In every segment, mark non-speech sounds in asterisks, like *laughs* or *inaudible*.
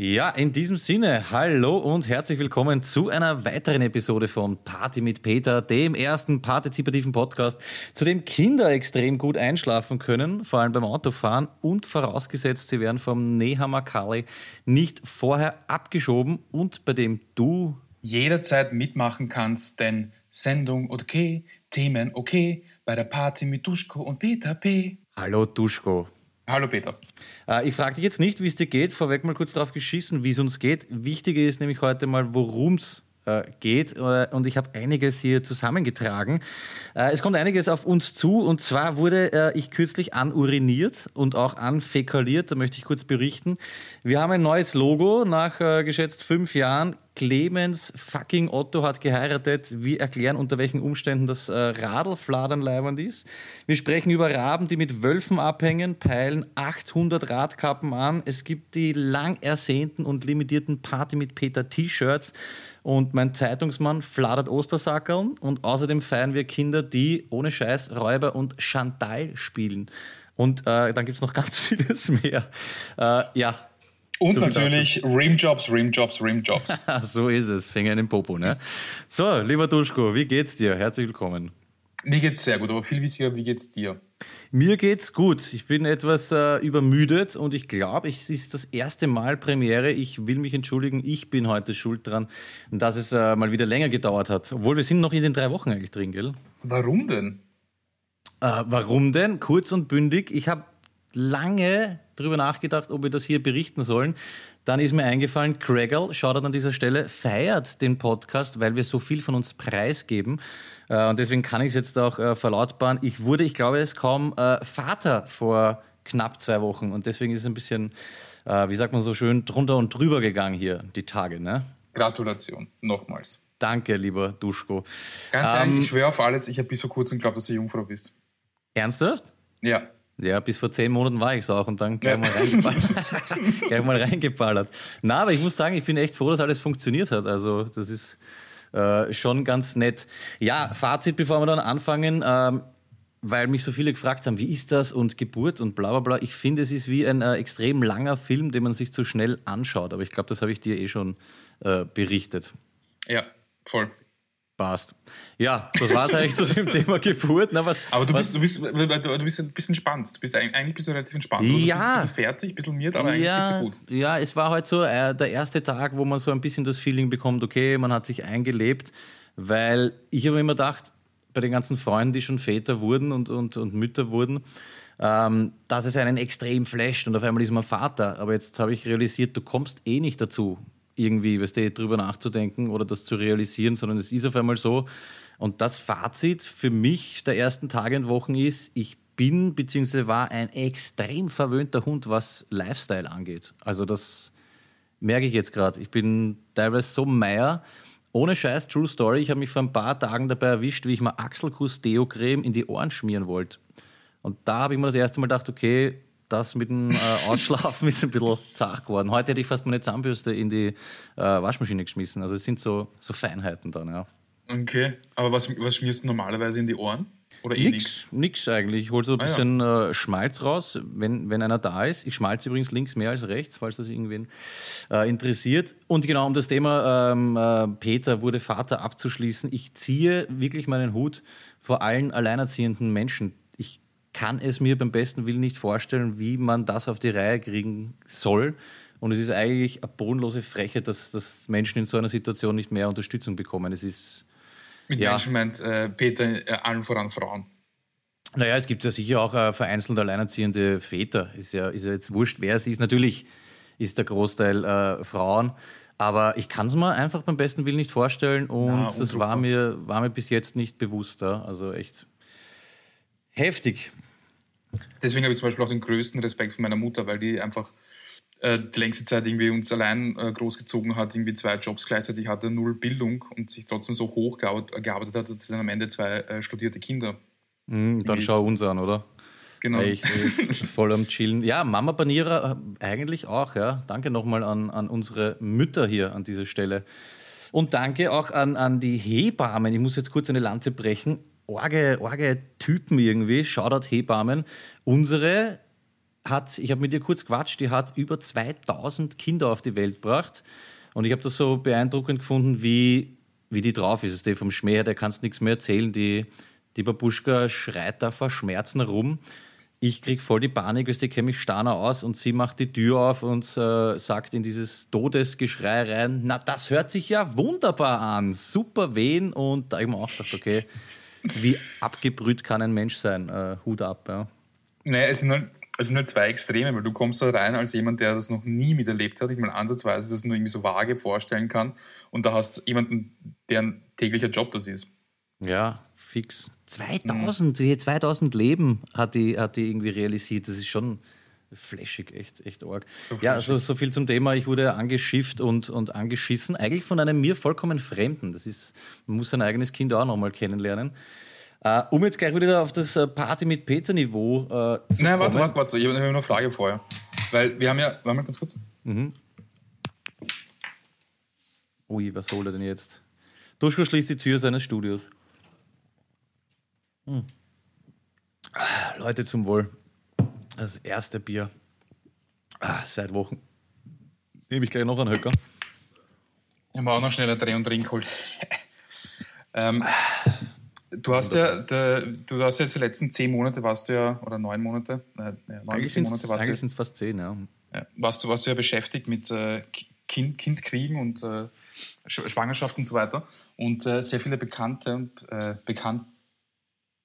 Ja, in diesem Sinne, hallo und herzlich willkommen zu einer weiteren Episode von Party mit Peter, dem ersten partizipativen Podcast, zu dem Kinder extrem gut einschlafen können, vor allem beim Autofahren und vorausgesetzt, sie werden vom Nehammer Kali nicht vorher abgeschoben und bei dem du jederzeit mitmachen kannst, denn Sendung okay, Themen okay, bei der Party mit Duschko und Peter P. Hallo Duschko. Hallo Peter. Äh, ich frage dich jetzt nicht, wie es dir geht, vorweg mal kurz darauf geschissen, wie es uns geht. Wichtiger ist nämlich heute mal, worum es äh, geht. Äh, und ich habe einiges hier zusammengetragen. Es kommt einiges auf uns zu. Und zwar wurde ich kürzlich anuriniert und auch anfäkaliert. Da möchte ich kurz berichten. Wir haben ein neues Logo nach geschätzt fünf Jahren. Clemens fucking Otto hat geheiratet. Wir erklären, unter welchen Umständen das äh, Radlfladern leibend ist. Wir sprechen über Raben, die mit Wölfen abhängen, peilen 800 Radkappen an. Es gibt die lang ersehnten und limitierten Party mit Peter T-Shirts. Und mein Zeitungsmann fladert Ostersackerln. Und außerdem feiern wir Kinder, die ohne Scheiß Räuber und Chantal spielen. Und äh, dann gibt es noch *laughs* ganz vieles mehr. Äh, ja, Und So natürlich Rimjobs, Rimjobs, Rimjobs. *laughs* so ist es. Finger in den Popo, ne? So, lieber Duschko, wie geht's dir? Herzlich willkommen. Mir geht's sehr gut, aber viel wichtiger, wie geht's dir? Mir geht's gut. Ich bin etwas äh, übermüdet und ich glaube, es ist das erste Mal Premiere. Ich will mich entschuldigen, ich bin heute schuld dran, dass es äh, mal wieder länger gedauert hat. Obwohl wir sind noch in den drei Wochen eigentlich drin, gell? Warum denn? Äh, warum denn? Kurz und bündig. Ich habe lange drüber nachgedacht, ob wir das hier berichten sollen. Dann ist mir eingefallen, Gregor, schaut an dieser Stelle, feiert den Podcast, weil wir so viel von uns preisgeben. Äh, und deswegen kann ich es jetzt auch äh, verlautbaren. Ich wurde, ich glaube, es kaum äh, Vater vor knapp zwei Wochen. Und deswegen ist es ein bisschen, wie sagt man so schön, drunter und drüber gegangen hier, die Tage. Ne? Gratulation, nochmals. Danke, lieber Duschko. Ganz Ähm, ehrlich, ich schwöre auf alles, ich habe bis vor kurzem geglaubt, dass du Jungfrau bist. Ernsthaft? Ja. Ja, bis vor zehn Monaten war ich es auch und dann gleich, mal reingeballert. *laughs* gleich mal reingeballert. Na, aber ich muss sagen, ich bin echt froh, dass alles funktioniert hat. Also das ist äh, schon ganz nett. Ja, Fazit, bevor wir dann anfangen. Ähm, weil mich so viele gefragt haben, wie ist das und Geburt und bla bla bla. Ich finde, es ist wie ein äh, extrem langer Film, den man sich zu schnell anschaut. Aber ich glaube, das habe ich dir eh schon äh, berichtet. Ja, voll. Passt. Ja, das war es eigentlich zu dem *laughs* Thema Geburt. Na, was, Aber du was, bist, du, bist, du bist ein bisschen entspannt. Du bist, eigentlich bist du relativ entspannt. Also Ja. Du bist ein bisschen fertig, ein bisschen miert, aber eigentlich geht's dir gut. Ja, es war halt so äh, der erste Tag, wo man so ein bisschen das Feeling bekommt, okay, man hat sich eingelebt, weil ich habe immer gedacht, bei den ganzen Freunden, die schon Väter wurden und, und, und Mütter wurden, ähm, dass es einen extrem flasht und auf einmal ist man Vater. Aber jetzt habe ich realisiert, du kommst eh nicht dazu, irgendwie, weißt du, drüber nachzudenken oder das zu realisieren, sondern es ist auf einmal so. Und das Fazit für mich der ersten Tage und Wochen ist, ich bin bzw. war ein extrem verwöhnter Hund, was Lifestyle angeht. Also das merke ich jetzt gerade. Ich bin teilweise so meier. Ohne Scheiß, True Story. Ich habe mich vor ein paar Tagen dabei erwischt, wie ich mal Achselkuss Deo-Creme in die Ohren schmieren wollte. Und da habe ich mir das erste Mal gedacht, okay, das mit dem äh, *laughs* Ausschlafen ist ein bisschen zart geworden. Heute hätte ich fast meine Zahnbürste in die äh, Waschmaschine geschmissen. Also es sind so, so Feinheiten dann, ja. Okay. Aber was, was schmierst du normalerweise in die Ohren? Oder eh Nix, nix? nix eigentlich. Ich hole so ein Ah, ja. bisschen äh, Schmalz raus, wenn, wenn einer da ist. Ich schmalze übrigens links mehr als rechts, falls das irgendwen äh, interessiert. Und genau um das Thema ähm, äh, Peter wurde Vater abzuschließen. Ich ziehe wirklich meinen Hut vor allen alleinerziehenden Menschen. Kann es mir beim besten Willen nicht vorstellen, wie man das auf die Reihe kriegen soll. Und es ist eigentlich eine bodenlose Frechheit, dass, dass Menschen in so einer Situation nicht mehr Unterstützung bekommen. Es ist Mit Ja. Menschen meint äh, Peter äh, allen voran Frauen. Naja, es gibt ja sicher auch äh, vereinzelt alleinerziehende Väter. Ist ja, ist ja jetzt wurscht, wer es ist. Natürlich ist der Großteil äh, Frauen. Aber ich kann es mir einfach beim besten Willen nicht vorstellen und Na, das war mir, war mir bis jetzt nicht bewusst. Ja? Also echt heftig. Deswegen habe ich zum Beispiel auch den größten Respekt vor meiner Mutter, weil die einfach äh, die längste Zeit irgendwie uns allein äh, großgezogen hat, irgendwie zwei Jobs gleichzeitig hatte, null Bildung und sich trotzdem so hoch gearbeitet, hat, dass sie dann am Ende zwei äh, studierte Kinder. Mhm, dann schau uns an, oder? Genau. Echt äh, voll am Chillen. Ja, Mama Banierer äh, eigentlich auch, ja. Danke nochmal an, an unsere Mütter hier an dieser Stelle. Und danke auch an, an die Hebammen. Ich muss jetzt kurz eine Lanze brechen. Orge, orge Typen irgendwie. Shoutout Hebammen. Unsere hat, ich habe mit ihr kurz quatscht, die hat über 2000 Kinder auf die Welt gebracht. Und ich habe das so beeindruckend gefunden, wie, wie die drauf ist. Die vom Schmäh her, der kannst nichts mehr erzählen. Die, die Babuschka schreit da vor Schmerzen rum. Ich krieg voll die Panik, weil die kenne mich starner aus und sie macht die Tür auf und äh, sagt in dieses Todesgeschrei rein, na, das hört sich ja wunderbar an, super wehen und da habe ich mir auch gedacht, okay, wie abgebrüht kann ein Mensch sein, äh, Hut ab, ja. Naja, es sind, nur, es sind nur zwei Extreme, weil du kommst da rein als jemand, der das noch nie miterlebt hat, ich mal ansatzweise das nur irgendwie so vage vorstellen kann und da hast jemanden, deren täglicher Job das ist. Ja, fix. 2000, mhm. 2000 Leben hat die, hat die irgendwie realisiert. Das ist schon flashig, echt, echt arg. So ja, also so viel zum Thema. Ich wurde angeschifft und, und angeschissen. Eigentlich von einem mir vollkommen Fremden. Das ist, man muss sein eigenes Kind auch nochmal kennenlernen. Uh, um jetzt gleich wieder auf das äh, Party mit Peter-Niveau uh, zu Nein, warte, warte, warte. Ich habe noch eine Frage vorher. Weil wir haben ja, warte mal ganz kurz. Mhm. Ui, was soll er denn jetzt? Duschko schließt die Tür seines Studios. Hm. Leute, zum Wohl. Das erste Bier ah, seit Wochen. Nehme ich gleich noch einen Höcker. Ich habe auch noch schnell einen Dreh und Ring geholt. *laughs* ähm, du hast ja, der, du hast jetzt die letzten zehn Monate warst du ja, oder neun Monate, äh, neun eigentlich sind es fast zehn, ja. ja. warst, du, warst du ja beschäftigt mit äh, kind, kind kriegen und äh, Schwangerschaft und so weiter. Und äh, sehr viele Bekannte, äh, Bekannt,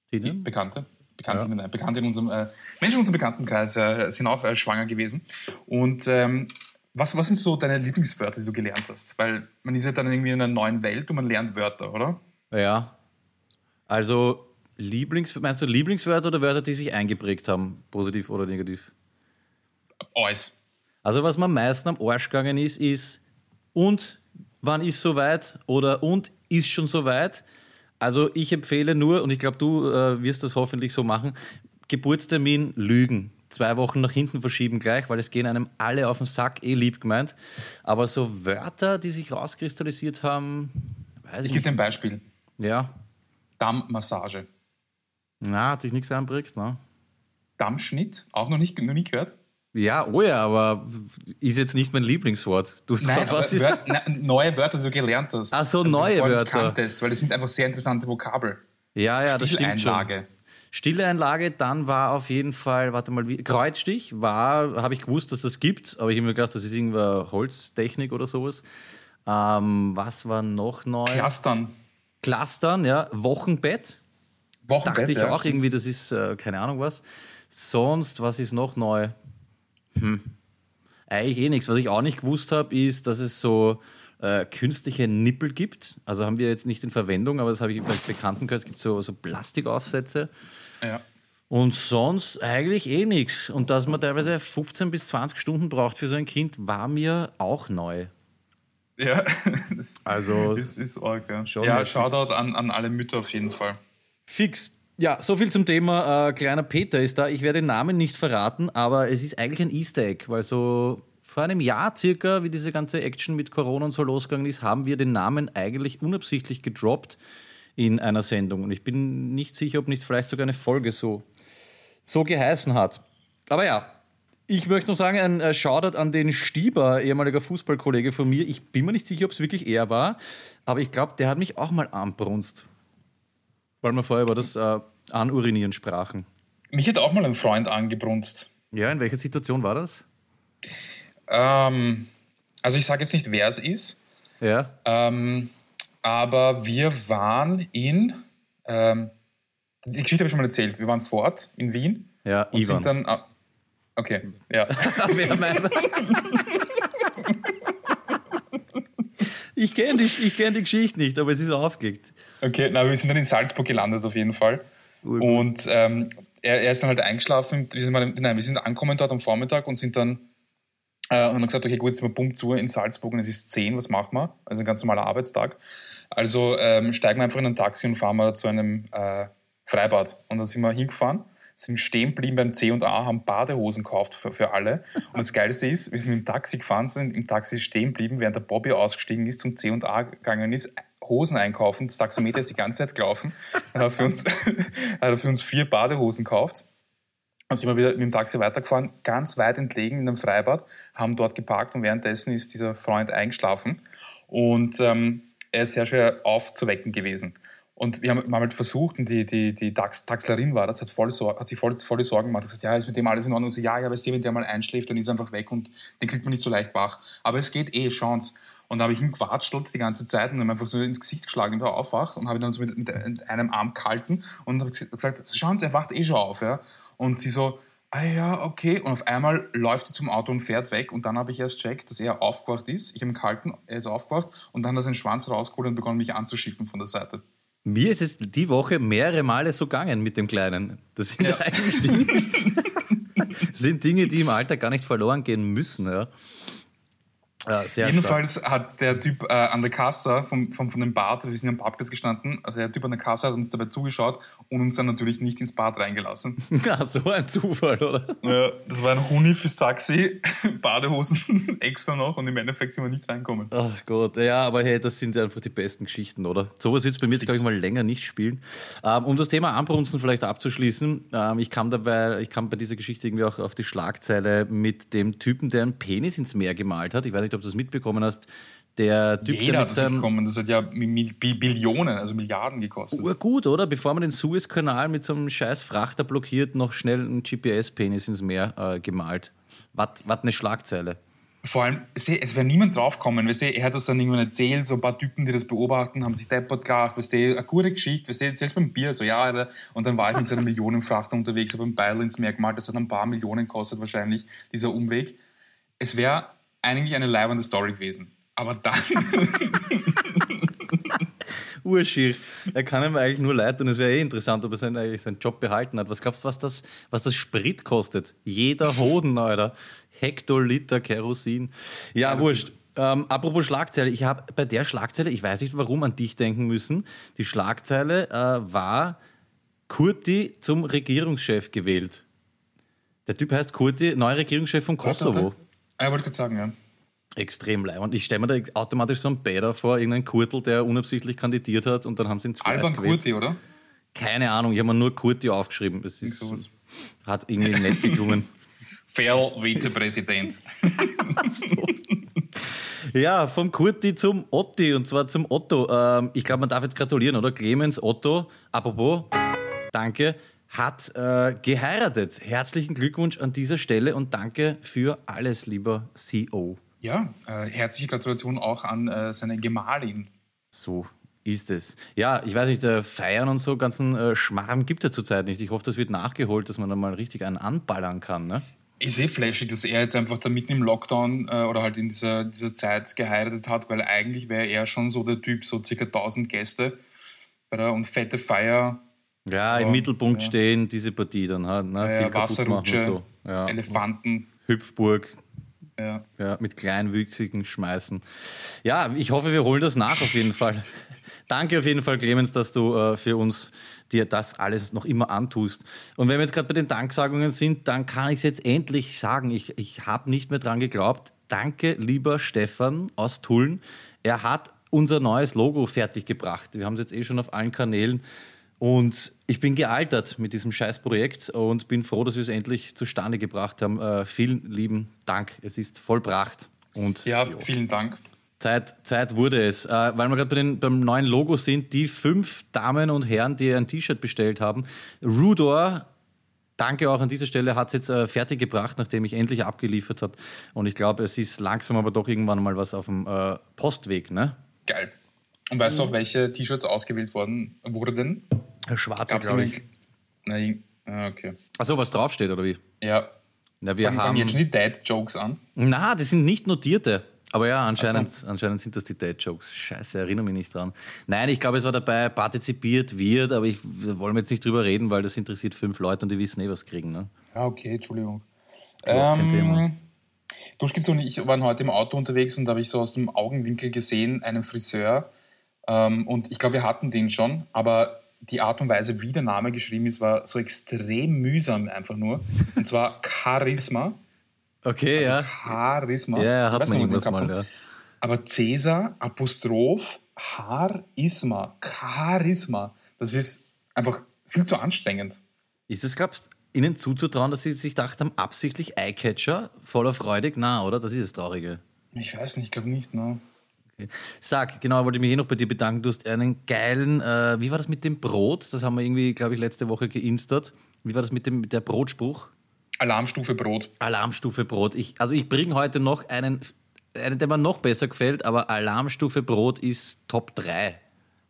Tinnen? Bekannte, Bekannte, ja. Bekannte in unserem, äh, Menschen in unserem Bekanntenkreis äh, sind auch äh, schwanger gewesen. Und ähm, was, was sind so deine Lieblingswörter, die du gelernt hast? Weil man ist ja dann irgendwie in einer neuen Welt und man lernt Wörter, oder? Ja. Also Lieblings, meinst du Lieblingswörter oder Wörter, die sich eingeprägt haben, positiv oder negativ? Alles. Also was mir am meisten am Arsch gegangen ist, ist und wann ist soweit oder und ist schon soweit. Also ich empfehle nur, und ich glaube, du äh, wirst das hoffentlich so machen, Geburtstermin lügen. Zwei Wochen nach hinten verschieben gleich, weil es gehen einem alle auf den Sack, eh lieb gemeint. Aber so Wörter, die sich rauskristallisiert haben, weiß ich, ich gebe dir ein Beispiel. Ja. Dammmassage. Na, hat sich nichts einprägt, ne? Dammschnitt, auch noch, nicht, noch nie gehört. Ja, oh ja, aber ist jetzt nicht mein Lieblingswort. Du hast Nein, was ist Wör na, neue Wörter, die du gelernt hast. Ach so, neue du Wörter. Kanntest, weil das sind einfach sehr interessante Vokabel. Ja, ja, das stimmt schon. Stille Einlage, dann war auf jeden Fall, warte mal, wie, Kreuzstich war, habe ich gewusst, dass das gibt, aber ich habe mir gedacht, das ist irgendeine Holztechnik oder sowas. Ähm, was war noch neu? Clustern. Clustern, ja. Wochenbett. Wochenbett, Dachte ich ja. auch irgendwie, das ist äh, keine Ahnung was. Sonst, was ist noch neu? Hm. Eigentlich eh nichts. Was ich auch nicht gewusst habe, ist, dass es so äh, künstliche Nippel gibt. Also haben wir jetzt nicht in Verwendung, aber das habe ich bei Bekannten gehört. Es gibt so, so Plastikaufsätze. Ja. Und sonst eigentlich eh nichts. Und dass man teilweise 15 bis 20 Stunden braucht für so ein Kind, war mir auch neu. Ja, *laughs* das also ist, ist arg, ja. ja, Shoutout an, an alle Mütter auf jeden Fall. Fix. Ja, so viel zum Thema äh, kleiner Peter ist da. Ich werde den Namen nicht verraten, aber es ist eigentlich ein Easter Egg, weil so vor einem Jahr circa, wie diese ganze Action mit Corona und so losgegangen ist, haben wir den Namen eigentlich unabsichtlich gedroppt in einer Sendung. Und ich bin nicht sicher, ob nicht vielleicht sogar eine Folge so, so geheißen hat. Aber ja, ich möchte noch sagen, ein äh, Shoutout an den Stieber, ehemaliger Fußballkollege von mir. Ich bin mir nicht sicher, ob es wirklich er war, aber ich glaube, der hat mich auch mal anbrunst. Weil wir vorher über das äh, Anurinieren sprachen. Mich hat auch mal ein Freund angebrunst. Ja, in welcher Situation war das? Ähm, also ich sage jetzt nicht, wer es ist. Ja. Ähm, aber wir waren in, ähm, die Geschichte habe ich schon mal erzählt, wir waren fort in Wien. Ja, und Ivan. sind dann, ah, okay, ja. *laughs* wer meint *laughs* Ich kenne die, kenn die Geschichte nicht, aber es ist aufgelegt. Okay, na, wir sind dann in Salzburg gelandet auf jeden Fall. Urgut. Und ähm, er, er, ist dann halt eingeschlafen. Wir sind, mal, nein, wir sind angekommen dort am Vormittag und sind dann äh, und haben gesagt, okay, gut, jetzt sind wir Punkt zu in Salzburg und es ist 10, was machen wir? Also ein ganz normaler Arbeitstag. Also ähm, steigen wir einfach in ein Taxi und fahren wir zu einem äh, Freibad. Und dann sind wir hingefahren sind stehen geblieben beim C&A, haben Badehosen gekauft für, für alle. Und das Geilste ist, wir sind im Taxi gefahren, sind im Taxi stehen geblieben, während der Bobby ausgestiegen ist, zum C&A gegangen ist, Hosen einkaufen. Das Taxometer ist die ganze Zeit gelaufen. Dann hat er für uns, *laughs* hat für uns vier Badehosen gekauft. Dann sind wir wieder mit dem Taxi weitergefahren, ganz weit entlegen in einem Freibad, haben dort geparkt und währenddessen ist dieser Freund eingeschlafen. Und ähm, er ist sehr schwer aufzuwecken gewesen. Und wir haben, wir halt versucht, und die, die, die Tax, Taxlerin war das, hat, voll, hat sich voll, volle Sorgen gemacht. Hat gesagt, ja, ist mit dem alles in Ordnung? So, ja, ja, weißt du, wenn der mal einschläft, dann ist er einfach weg und den kriegt man nicht so leicht wach. Aber es geht eh, Chance. Und da habe ich ihn quatschelt die ganze Zeit und dann einfach so ins Gesicht geschlagen, wenn er aufwacht und habe ihn dann so mit, mit einem Arm gehalten und habe gesagt, schauen Sie, er wacht eh schon auf. Ja? Und sie so, ah ja, okay. Und auf einmal läuft sie zum Auto und fährt weg. Und dann habe ich erst checkt, dass er aufgewacht ist. Ich habe ihn gehalten, er ist aufgewacht. Und dann hat er seinen Schwanz rausgeholt und begonnen, mich anzuschiffen von der Seite. Mir ist es die Woche mehrere Male so gegangen mit dem Kleinen. Das sind ja. eigentlich Dinge, *laughs* sind Dinge, die im Alter gar nicht verloren gehen müssen. Ja. Ja, Jedenfalls stark. hat der Typ äh, an der Kasse vom, vom, von dem Bad, wir sind am Parkplatz gestanden, also der Typ an der Kasse hat uns dabei zugeschaut und uns dann natürlich nicht ins Bad reingelassen. *laughs* Ja, so ein Zufall, oder? Ja, das war ein Huni fürs Taxi, *laughs* Badehosen *laughs* extra noch und im Endeffekt sind wir nicht reinkommen. Ach Gott, ja, aber hey, das sind einfach die besten Geschichten, oder? Sowas wird es bei mir, glaube ich, mal länger nicht spielen. Ähm, um das Thema Anbrunzen vielleicht abzuschließen, ähm, ich, kam dabei, ich kam bei dieser Geschichte irgendwie auch auf die Schlagzeile mit dem Typen, der einen Penis ins Meer gemalt hat. Ich weiß nicht, ob du das mitbekommen hast. Der Typ, Jeder der mit seinem, mitbekommen. Das hat ja Billionen, also Milliarden gekostet. Gut, oder? Bevor man den Suezkanal mit so einem scheiß Frachter blockiert, noch schnell einen GPS-Penis ins Meer äh, gemalt. Was eine Schlagzeile. Vor allem, es wäre niemand draufgekommen. Er hat das dann irgendwann erzählt, so ein paar Typen, die das beobachten, haben sich deppert gelacht, weißt du, eine gute Geschichte, weißt du, selbst beim Bier, so, ja, und dann war ich mit so einer Millionenfrachter unterwegs, habe ein Beil ins Meer gemalt, das hat ein paar Millionen gekostet wahrscheinlich, dieser Umweg. Es wäre eigentlich eine leibende Story gewesen. Aber dann. *laughs* Urschier. Er kann ihm eigentlich nur leid und es wäre eh interessant, ob er seinen, eigentlich seinen Job behalten hat. Was glaubst du, was das, was das Sprit kostet? Jeder Hoden, Alter. Hektoliter Kerosin. Ja, ja wurscht. Ähm, apropos Schlagzeile, ich habe bei der Schlagzeile, ich weiß nicht warum, an dich denken müssen. Die Schlagzeile äh, war Kurti zum Regierungschef gewählt. Der Typ heißt Kurti, neuer Regierungschef von Kosovo. Ah, wollte gerade sagen, ja. Extrem leid. Und ich stelle mir da automatisch so einen Bäder vor, irgendein Kurtel, der unabsichtlich kandidiert hat und dann haben sie ihn Alban Kurti, oder? Keine Ahnung, ich habe mir nur Kurti aufgeschrieben. Das ist, so hat irgendwie nett geklungen. *laughs* Fair Vizepräsident. *laughs* so. Ja, vom Kurti zum Otti und zwar zum Otto. Ähm, ich glaube, man darf jetzt gratulieren, oder? Clemens Otto, apropos, danke, hat äh, geheiratet. Herzlichen Glückwunsch an dieser Stelle und danke für alles, lieber CEO. Ja, äh, herzliche Gratulation auch an äh, seine Gemahlin. So ist es. Ja, ich weiß nicht, äh, Feiern und so ganzen äh, Schmarrn gibt es zurzeit nicht. Ich hoffe, das wird nachgeholt, dass man da mal richtig einen anballern kann. Ne? Ich sehe flashig, dass er jetzt einfach da mitten im Lockdown äh, oder halt in dieser, dieser Zeit geheiratet hat, weil eigentlich wäre er schon so der Typ, so circa 1000 Gäste bei der, und fette Feier ja, im Mittelpunkt ja. stehen diese Partie dann halt. Ne? Ja, Wasserrutsche, so. ja. Elefanten. Hüpfburg. Ja. ja. Mit kleinwüchsigen Schmeißen. Ja, ich hoffe, wir holen das nach auf jeden Fall. *laughs* Danke auf jeden Fall, Clemens, dass du äh, für uns dir das alles noch immer antust. Und wenn wir jetzt gerade bei den Danksagungen sind, dann kann ich es jetzt endlich sagen. Ich, ich habe nicht mehr dran geglaubt. Danke, lieber Stefan aus Tulln. Er hat unser neues Logo fertiggebracht. Wir haben es jetzt eh schon auf allen Kanälen und ich bin gealtert mit diesem Scheißprojekt und bin froh, dass wir es endlich zustande gebracht haben. Äh, vielen lieben Dank. Es ist vollbracht. Und, ja, jo. vielen Dank. Zeit, Zeit wurde es. Äh, weil wir gerade bei beim neuen Logo sind, die fünf Damen und Herren, die ein T-Shirt bestellt haben. Rudor, danke auch an dieser Stelle, hat es jetzt äh, fertig gebracht, nachdem ich endlich abgeliefert habe. Und ich glaube, es ist langsam aber doch irgendwann mal was auf dem äh, Postweg. Ne? Geil. Und weißt du auch, welche T-Shirts ausgewählt worden wurden? Schwarze, glaube ich. Nein, ah, okay. Achso, was draufsteht, oder wie? Ja. Na, wir fangen, haben fangen jetzt schon die Dad-Jokes an? Na, das sind nicht notierte. Aber ja, anscheinend, so. anscheinend sind das die Dad-Jokes. Scheiße, erinnere mich nicht dran. Nein, ich glaube, es war dabei, partizipiert wird, aber ich wollen wir jetzt nicht drüber reden, weil das interessiert fünf Leute und die wissen eh, was kriegen. Ne? Ja, okay, Entschuldigung. Ja, ähm, kein Thema. Duschkitz und ich waren heute im Auto unterwegs und da habe ich so aus dem Augenwinkel gesehen, einen Friseur. Ähm, und ich glaube, wir hatten den schon, aber die Art und Weise, wie der Name geschrieben ist, war so extrem mühsam einfach nur. Und zwar Charisma. Okay, ja. Charisma. Ja, hat man irgendwas mal, ja. Aber Cäsar, Apostroph, Charisma. Charisma. Das ist einfach viel zu anstrengend. Ist es, glaubst Ihnen zuzutrauen, dass Sie sich gedacht haben, absichtlich Eyecatcher, voller freudig? Na, oder? Das ist das Traurige. Ich weiß nicht, ich glaube nicht, ne? Sag, genau, wollte mich eh noch bei dir bedanken. Du hast einen geilen, äh, wie war das mit dem Brot? Das haben wir irgendwie, glaube ich, letzte Woche geinstert. Wie war das mit dem mit der Brotspruch? Alarmstufe Brot. Alarmstufe Brot. Ich, also ich bringe heute noch einen, einen, der mir noch besser gefällt, aber Alarmstufe Brot ist Top 3.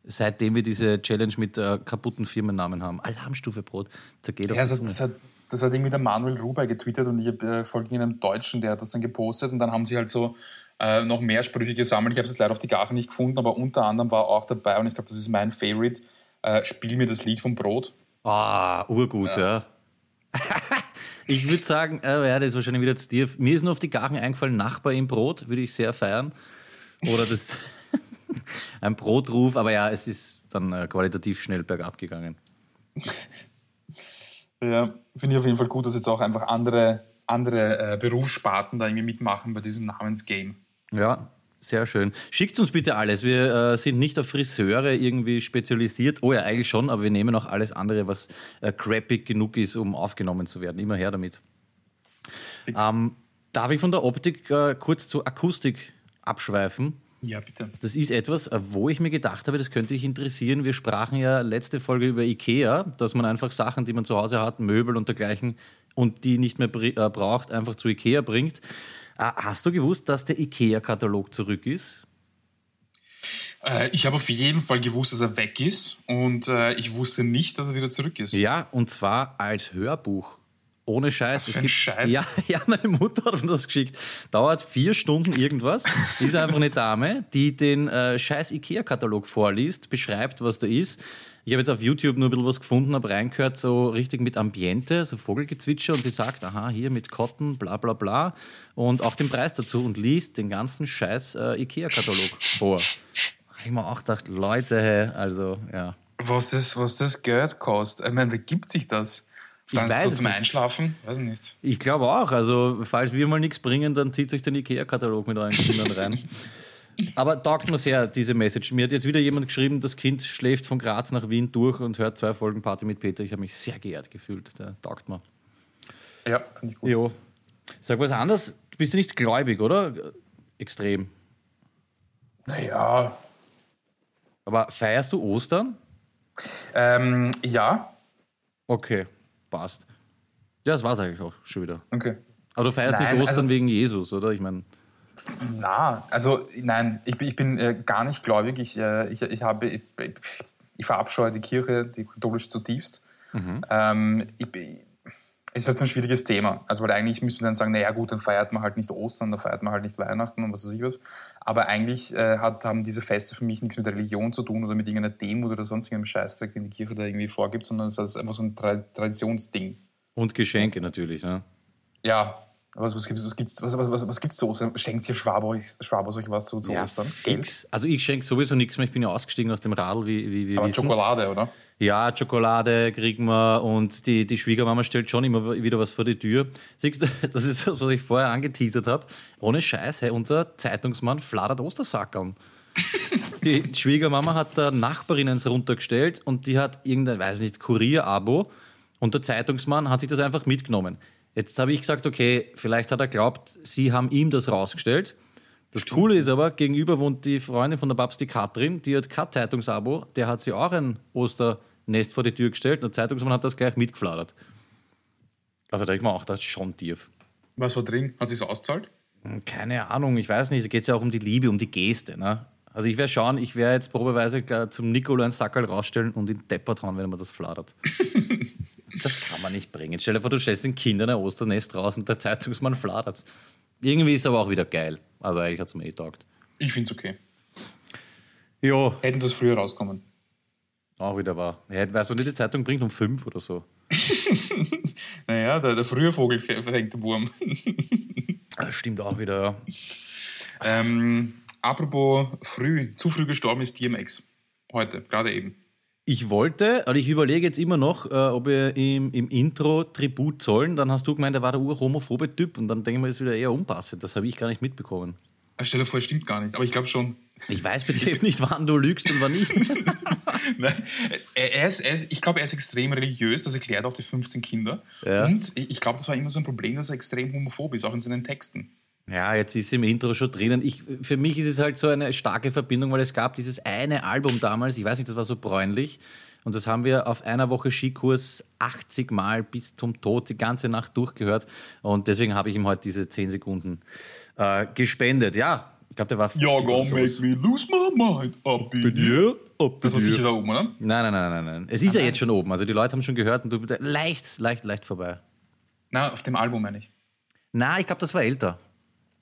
Seitdem wir diese Challenge mit äh, kaputten Firmennamen haben. Alarmstufe Brot. Zergeht Ja, das, das, hat, das hat irgendwie der Manuel Ruber getwittert und ich äh, folge einem Deutschen, der hat das dann gepostet und dann haben sie halt so äh, noch mehr Sprüche gesammelt. Ich habe es jetzt leider auf die Gache nicht gefunden, aber unter anderem war auch dabei und ich glaube, das ist mein Favorite. Äh, Spiel mir das Lied vom Brot. Ah, urgut, ja. *laughs* ich würde sagen, äh, ja, das ist wahrscheinlich wieder zu dir. Mir ist nur auf die Gachen eingefallen, Nachbar im Brot, würde ich sehr feiern. Oder das *laughs* ein Brotruf, aber ja, es ist dann äh, qualitativ schnell bergab gegangen. *laughs* Ja, finde ich auf jeden Fall gut, dass jetzt auch einfach andere, andere äh, Berufssparten da irgendwie mitmachen bei diesem Namensgame. Ja, sehr schön. Schickt uns bitte alles. Wir äh, sind nicht auf Friseure irgendwie spezialisiert. Oh ja, eigentlich schon, aber wir nehmen auch alles andere, was äh, crappig genug ist, um aufgenommen zu werden. Immer her damit. Ähm, darf ich von der Optik äh, kurz zur Akustik abschweifen? Ja, bitte. Das ist etwas, äh, wo ich mir gedacht habe, das könnte dich interessieren. Wir sprachen ja letzte Folge über IKEA, dass man einfach Sachen, die man zu Hause hat, Möbel und dergleichen und die nicht mehr äh, braucht, einfach zu IKEA bringt. Äh, hast du gewusst, dass der IKEA-Katalog zurück ist? Äh, ich habe auf jeden Fall gewusst, dass er weg ist und äh, ich wusste nicht, dass er wieder zurück ist. Ja, und zwar als Hörbuch. Ohne Scheiß. Was für ein Scheiß? Ja, *laughs* ja, meine Mutter hat mir das geschickt. Dauert vier Stunden irgendwas. Ist einfach eine Dame, die den äh, scheiß IKEA-Katalog vorliest, beschreibt, was da ist. Ich habe jetzt auf YouTube nur ein bisschen was gefunden, habe reingehört, so richtig mit Ambiente, so Vogelgezwitscher und sie sagt, aha, hier mit Cotton, bla bla bla und auch den Preis dazu und liest den ganzen scheiß äh, IKEA-Katalog vor. Ich mir auch gedacht, Leute, also ja. Was, das, was das Geld kostet, ich meine, wer gibt sich das? Ich Dann weiß so es zum nicht. Einschlafen? Weiß ich nicht. Ich glaube auch. Also, falls wir mal nichts bringen, dann zieht euch den IKEA-Katalog mit euren Kindern rein. *laughs* Aber taugt mir sehr, diese Message. Mir hat jetzt wieder jemand geschrieben, das Kind schläft von Graz nach Wien durch und hört zwei Folgen Party mit Peter. Ich habe mich sehr geehrt gefühlt. Der taugt mir. Ja, finde ich gut. Jo. Sag was anderes. Du bist ja nicht gläubig, oder? Extrem. Naja. Aber feierst du Ostern? Ähm, ja, Okay, passt. Ja, das war es eigentlich auch schon wieder. okay. Aber du feierst Nein, nicht Ostern also- wegen Jesus, oder? Ich meine, Na, also nein, ich bin, ich bin äh, gar nicht gläubig. Ich, äh, ich, ich, habe, ich, ich verabscheue die Kirche, die katholische zutiefst. Ähm, ich, ist halt so ein schwieriges Thema. Also, weil eigentlich müsste man dann sagen, naja gut, dann feiert man halt nicht Ostern, dann feiert man halt nicht Weihnachten und was weiß ich was. Aber eigentlich äh, hat, haben diese Feste für mich nichts mit Religion zu tun oder mit irgendeiner Demut oder sonst irgendeinem Scheißdreck, den die Kirche da irgendwie vorgibt, sondern es ist einfach so ein Tra Traditionsding. und Geschenke natürlich, ne? Ja, was, was gibt's, was gibt's, was, was, was, was gibt's zu Ostern? Schenkt ihr Schwaber Schwaber euch was zu, zu Ja, Ostern? fix. Also ich schenke sowieso nichts mehr. Ich bin ja ausgestiegen aus dem Radl, wie, wie wir Aber wissen. Schokolade, oder? Ja, Schokolade kriegen wir und die, die Schwiegermama stellt schon immer wieder was vor die Tür. Siehst du, *laughs* das ist das, was ich vorher angeteasert habe. Ohne Scheiß, hey, unser Zeitungsmann flattert Ostersackeln. *laughs* die Schwiegermama hat da Nachbarinnen runtergestellt und die hat irgendein, weiß nicht, Kurier-Abo und der Zeitungsmann hat sich das einfach mitgenommen. Jetzt habe ich gesagt, okay, vielleicht hat er glaubt, sie haben ihm das rausgestellt. Das Coole ist aber, gegenüber wohnt die Freundin von der Babs, die Katrin, die hat kein Zeitungsabo, der hat sie auch ein Osternest vor die Tür gestellt und der Zeitungsmann hat das gleich mitgeflattert. Also da ich mir auch, das ist schon tief. Was war drin? Hat sich's auszahlt? Keine Ahnung, ich weiß nicht, da geht es ja auch um die Liebe, um die Geste. Ne? Also ich werde schauen, ich werde jetzt probeweise gleich zum Nicolo einen Sackerl rausstellen und ihn deppert hauen, wenn er mir das flattert. *laughs* das kann man nicht bringen. Stell dir vor, du stellst den Kindern ein Osternest raus und der Zeitungsmann flattert Irgendwie ist es aber auch wieder geil. Also eigentlich hat es mir eh taugt. Ich finde es okay. Ja, Hätten das früher rauskommen. auch wieder wahr. Ja, weißt du, die Zeitung bringt? Um fünf oder so. *laughs* Naja, der, der frühe Vogel fä- fängt den Wurm. *laughs* Ah, stimmt auch wieder, ja. ähm, apropos früh, zu früh gestorben ist DMX. Heute, gerade eben. Ich wollte, oder ich überlege jetzt immer noch, äh, ob wir im, im Intro Tribut zollen. Dann hast du gemeint, er war der urhomophobe Typ. Und dann denke ich mir, das ist wieder eher unpassend. Das habe ich gar nicht mitbekommen. Ah, Stell dir vor, es stimmt gar nicht, aber ich glaube schon. Ich weiß bei dir eben nicht, wann du lügst und wann nicht. *laughs* Nein, er ist, er ist, ich glaube, er ist extrem religiös, das erklärt auch die 15 Kinder. Ja. Und ich glaube, das war immer so ein Problem, dass er extrem homophob ist, auch in seinen Texten. Ja, jetzt ist im Intro schon drinnen. Ich, für mich ist es halt so eine starke Verbindung, weil es gab dieses eine Album damals, ich weiß nicht, das war so bräunlich. Und das haben wir auf einer Woche Skikurs 80 Mal bis zum Tod die ganze Nacht durchgehört. Und deswegen habe ich ihm heute diese 10 Sekunden äh, gespendet. Ja, ich glaube, der war 50 You're gonna make me lose my mind up in here. Up Das war sicher da oben, oder? Nein, nein, nein, nein, nein. Es ist ja jetzt schon oben. Also die Leute haben schon gehört und du bist leicht, leicht, leicht vorbei. Na, auf dem Album meine ich. Na, ich glaube, das war älter.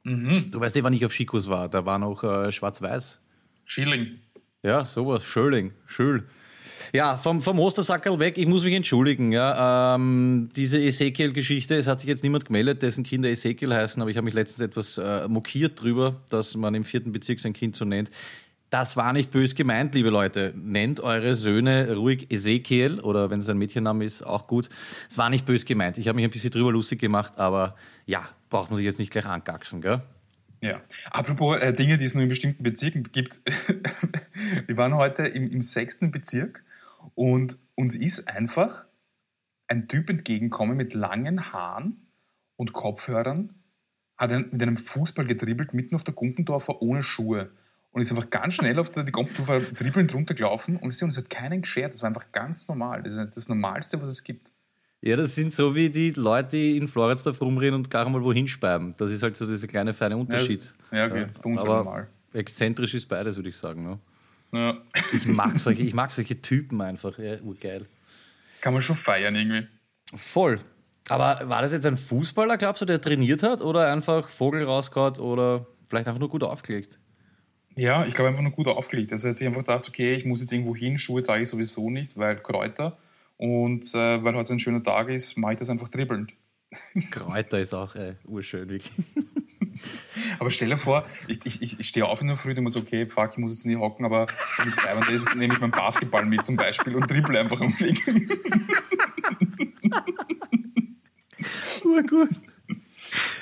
Du weißt ja, wann ich auf Skikurs war. Da war noch äh, schwarz-weiß. Schilling. Ja, sowas. Schöling. Schön. Ja, vom, vom Ostersackerl weg. Ich muss mich entschuldigen. Ja, ähm, diese Ezekiel-Geschichte, es hat sich jetzt niemand gemeldet, dessen Kinder Ezekiel heißen, aber ich habe mich letztens etwas äh, mokiert drüber, dass man im vierten Bezirk sein Kind so nennt. Das war nicht bös gemeint, liebe Leute. Nennt eure Söhne ruhig Ezekiel oder wenn es ein Mädchenname ist, auch gut. Es war nicht bös gemeint. Ich habe mich ein bisschen drüber lustig gemacht, aber ja, braucht man sich jetzt nicht gleich angaxen, gell? Ja. Apropos äh, Dinge, die es nur in bestimmten Bezirken gibt. *laughs* Wir waren heute im, im sechsten Bezirk und uns ist einfach ein Typ entgegengekommen mit langen Haaren und Kopfhörern, hat mit einem Fußball gedribbelt mitten auf der Gumpendorfer ohne Schuhe und ist einfach ganz schnell auf der die Gumpendorfer dribbelnd runtergelaufen und es hat keinen geschert. Das war einfach ganz normal. Das ist das Normalste, was es gibt. Ja, das sind so wie die Leute, die in Floridsdorf rumrennen und gar mal wohin speiben. Das ist halt so dieser kleine feine Unterschied. Ja, okay, das ist bei uns Aber normal. exzentrisch ist beides, würde ich sagen. Ne? Ja. Ich, mag solche, ich mag solche Typen einfach. Ja, urgeil. Kann man schon feiern irgendwie. Voll. Aber war das jetzt ein Fußballer, glaubst du, der trainiert hat oder einfach Vogel rausgehauen oder vielleicht einfach nur gut aufgelegt? Ja, ich glaube einfach nur gut aufgelegt. Also er hat sich einfach gedacht, okay, ich muss jetzt irgendwo hin, Schuhe trage ich sowieso nicht, weil Kräuter. Und äh, weil heute ein schöner Tag ist, mache ich das einfach dribbelnd. *laughs* Kräuter ist auch ey, urschön, wirklich. *laughs* Aber stell dir vor, ich, ich, ich- stehe auf in der Früh und immer so, okay, fuck, ich muss jetzt nicht hocken, aber wenn es leibend ist, nehme ich meinen Basketball mit zum Beispiel und dribble einfach am Weg. *laughs* Urgut.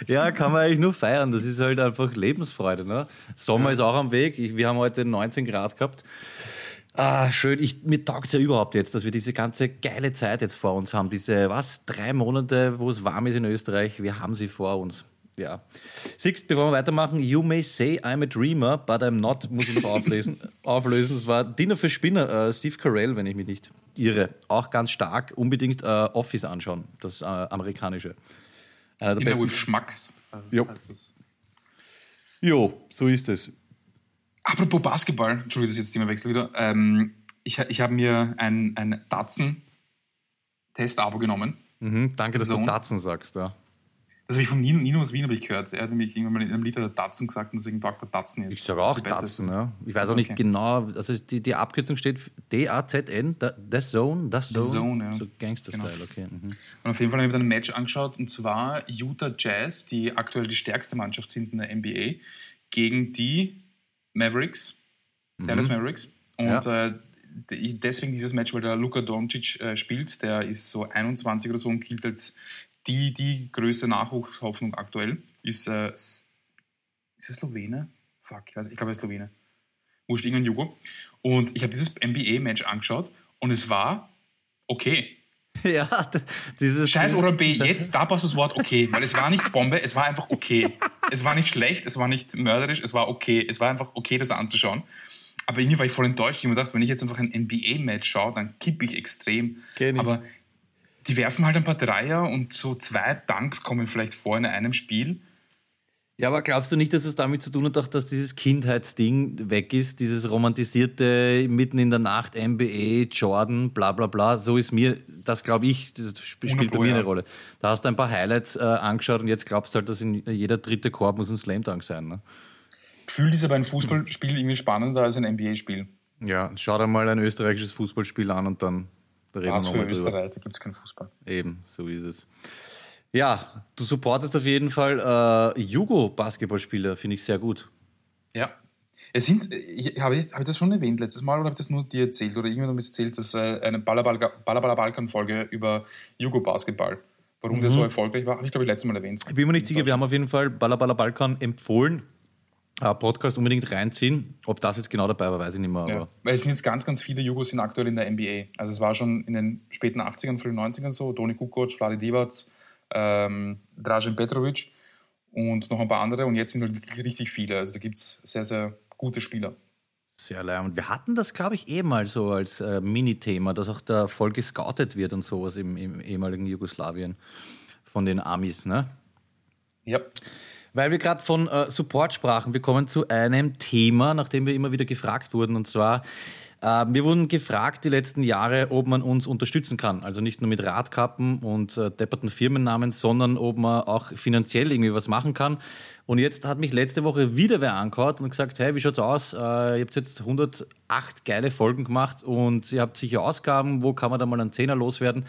Ja, kann man eigentlich nur feiern. Das ist halt einfach Lebensfreude. Ne? Sommer ist auch am Weg. Ich, wir haben heute 19 Grad gehabt. Ah, schön. Ich, mir taugt es ja überhaupt jetzt, dass wir diese ganze geile Zeit jetzt vor uns haben. Diese, was, drei Monate, wo es warm ist in Österreich. Wir haben sie vor uns. Ja. Siehst, bevor wir weitermachen, you may say I'm a dreamer, but I'm not, muss ich noch auflesen, *laughs* auflösen. Das war Dinner für Spinner, äh, Steve Carell, wenn ich mich nicht irre. Auch ganz stark, unbedingt äh, Office anschauen, das äh, amerikanische. Einer der besten with Schmacks. äh, Jo. Jo, so ist es. Apropos Basketball, Entschuldigung, das ist jetzt Themawechsel wieder. Ähm, ich ich habe mir ein, ein Datsen-Test-Abo genommen. Mhm, danke, dass So. du Datsen sagst. Ja. Das habe ich von Nino, Nino aus Wien habe ich gehört. Er hat nämlich irgendwann mal in einem Lied Datsen gesagt und deswegen sagt man Datsen jetzt. Ich sage auch Datsen. Ja. Ich weiß auch Okay. nicht genau, also die, die Abkürzung steht D-A-Z-N, da- The Zone, The Zone. Zone, ja. So Gangster-Style, okay. Mhm. Und auf jeden Fall habe ich mir dann ein Match angeschaut und zwar Utah Jazz, die aktuell die stärkste Mannschaft sind in der NBA, gegen die Mavericks, Dallas Mavericks. Und Ja. äh, deswegen dieses Match, weil der Luka Doncic äh, spielt, der ist so 21 oder so und gilt als die, die größte Nachwuchshoffnung aktuell. Ist, äh, ist er Slowene? Fuck, ich, weiß, ich glaube, er ist Slowene. Wurscht, irgendein Jugo. Und ich habe dieses NBA-Match angeschaut und es war okay. *laughs* Ja, dieses. Scheiß oder B, *laughs* jetzt, da passt das Wort okay, weil es war nicht Bombe, es war einfach okay. Es war nicht schlecht, es war nicht mörderisch, es war okay. Es war einfach okay, das anzuschauen. Aber irgendwie war ich voll enttäuscht. Ich mir gedacht, wenn ich jetzt einfach ein NBA-Match schaue, dann kippe ich extrem. Kenn ich. Aber die werfen halt ein paar Dreier und so zwei Dunks kommen vielleicht vor in einem Spiel. Ja, aber glaubst du nicht, dass es damit zu tun hat, auch, dass dieses Kindheitsding weg ist, dieses romantisierte mitten in der Nacht NBA, Jordan, bla bla bla. So ist mir, das glaube ich, das sp- spielt 100 bei mir eine ja. Rolle. Da hast du ein paar Highlights äh, angeschaut und jetzt glaubst du halt, dass in jeder dritte Korb muss ein Slam Dunk sein. Ne? Gefühlt ist aber ein Fußballspiel irgendwie spannender als ein NBA-Spiel. Ja, schau dir mal ein österreichisches Fußballspiel an und dann reden Was wir für drüber. Österreich, da gibt es keinen Fußball. Eben, so ist es. Ja, du supportest auf jeden Fall äh, Jugo-Basketballspieler, finde ich sehr gut. Ja. Es sind, ich, habe, ich, habe ich das schon erwähnt letztes Mal oder habe ich das nur dir erzählt oder irgendjemand hat mir erzählt, dass äh, eine Ballaballa Balkan-Folge über Jugo-Basketball, warum Mhm. der so erfolgreich war, habe ich glaube ich letztes Mal erwähnt. Ich bin mir nicht sicher, wir haben auf jeden Fall Ballaballa Balkan empfohlen. Äh, Podcast unbedingt reinziehen. Ob das jetzt genau dabei war, weiß ich nicht mehr. Ja. Aber Weil es sind jetzt ganz, ganz viele Jugos sind aktuell in der NBA. Also es war schon in den späten 80ern, frühen 90ern so. Toni Kukoc, Vladi Divac, ähm, Dražen Petrovic und noch ein paar andere. Und jetzt sind halt wirklich richtig viele. Also da gibt es sehr, sehr gute Spieler. sehr leid. Und wir hatten das, glaube ich, eh mal so als äh, Mini-Thema, dass auch da voll gescoutet wird und sowas im, im ehemaligen Jugoslawien von den Amis, ne? Ja. Weil wir gerade von äh, Support sprachen, wir kommen zu einem Thema, nachdem wir immer wieder gefragt wurden. Und zwar, äh, wir wurden gefragt die letzten Jahre, ob man uns unterstützen kann. Also nicht nur mit Radkappen und äh, depperten Firmennamen, sondern ob man auch finanziell irgendwie was machen kann. Und jetzt hat mich letzte Woche wieder wer angehört und gesagt, hey, wie schaut's aus? Äh, ihr habt jetzt 108 geile Folgen gemacht und ihr habt sicher Ausgaben. Wo kann man da mal einen Zehner loswerden?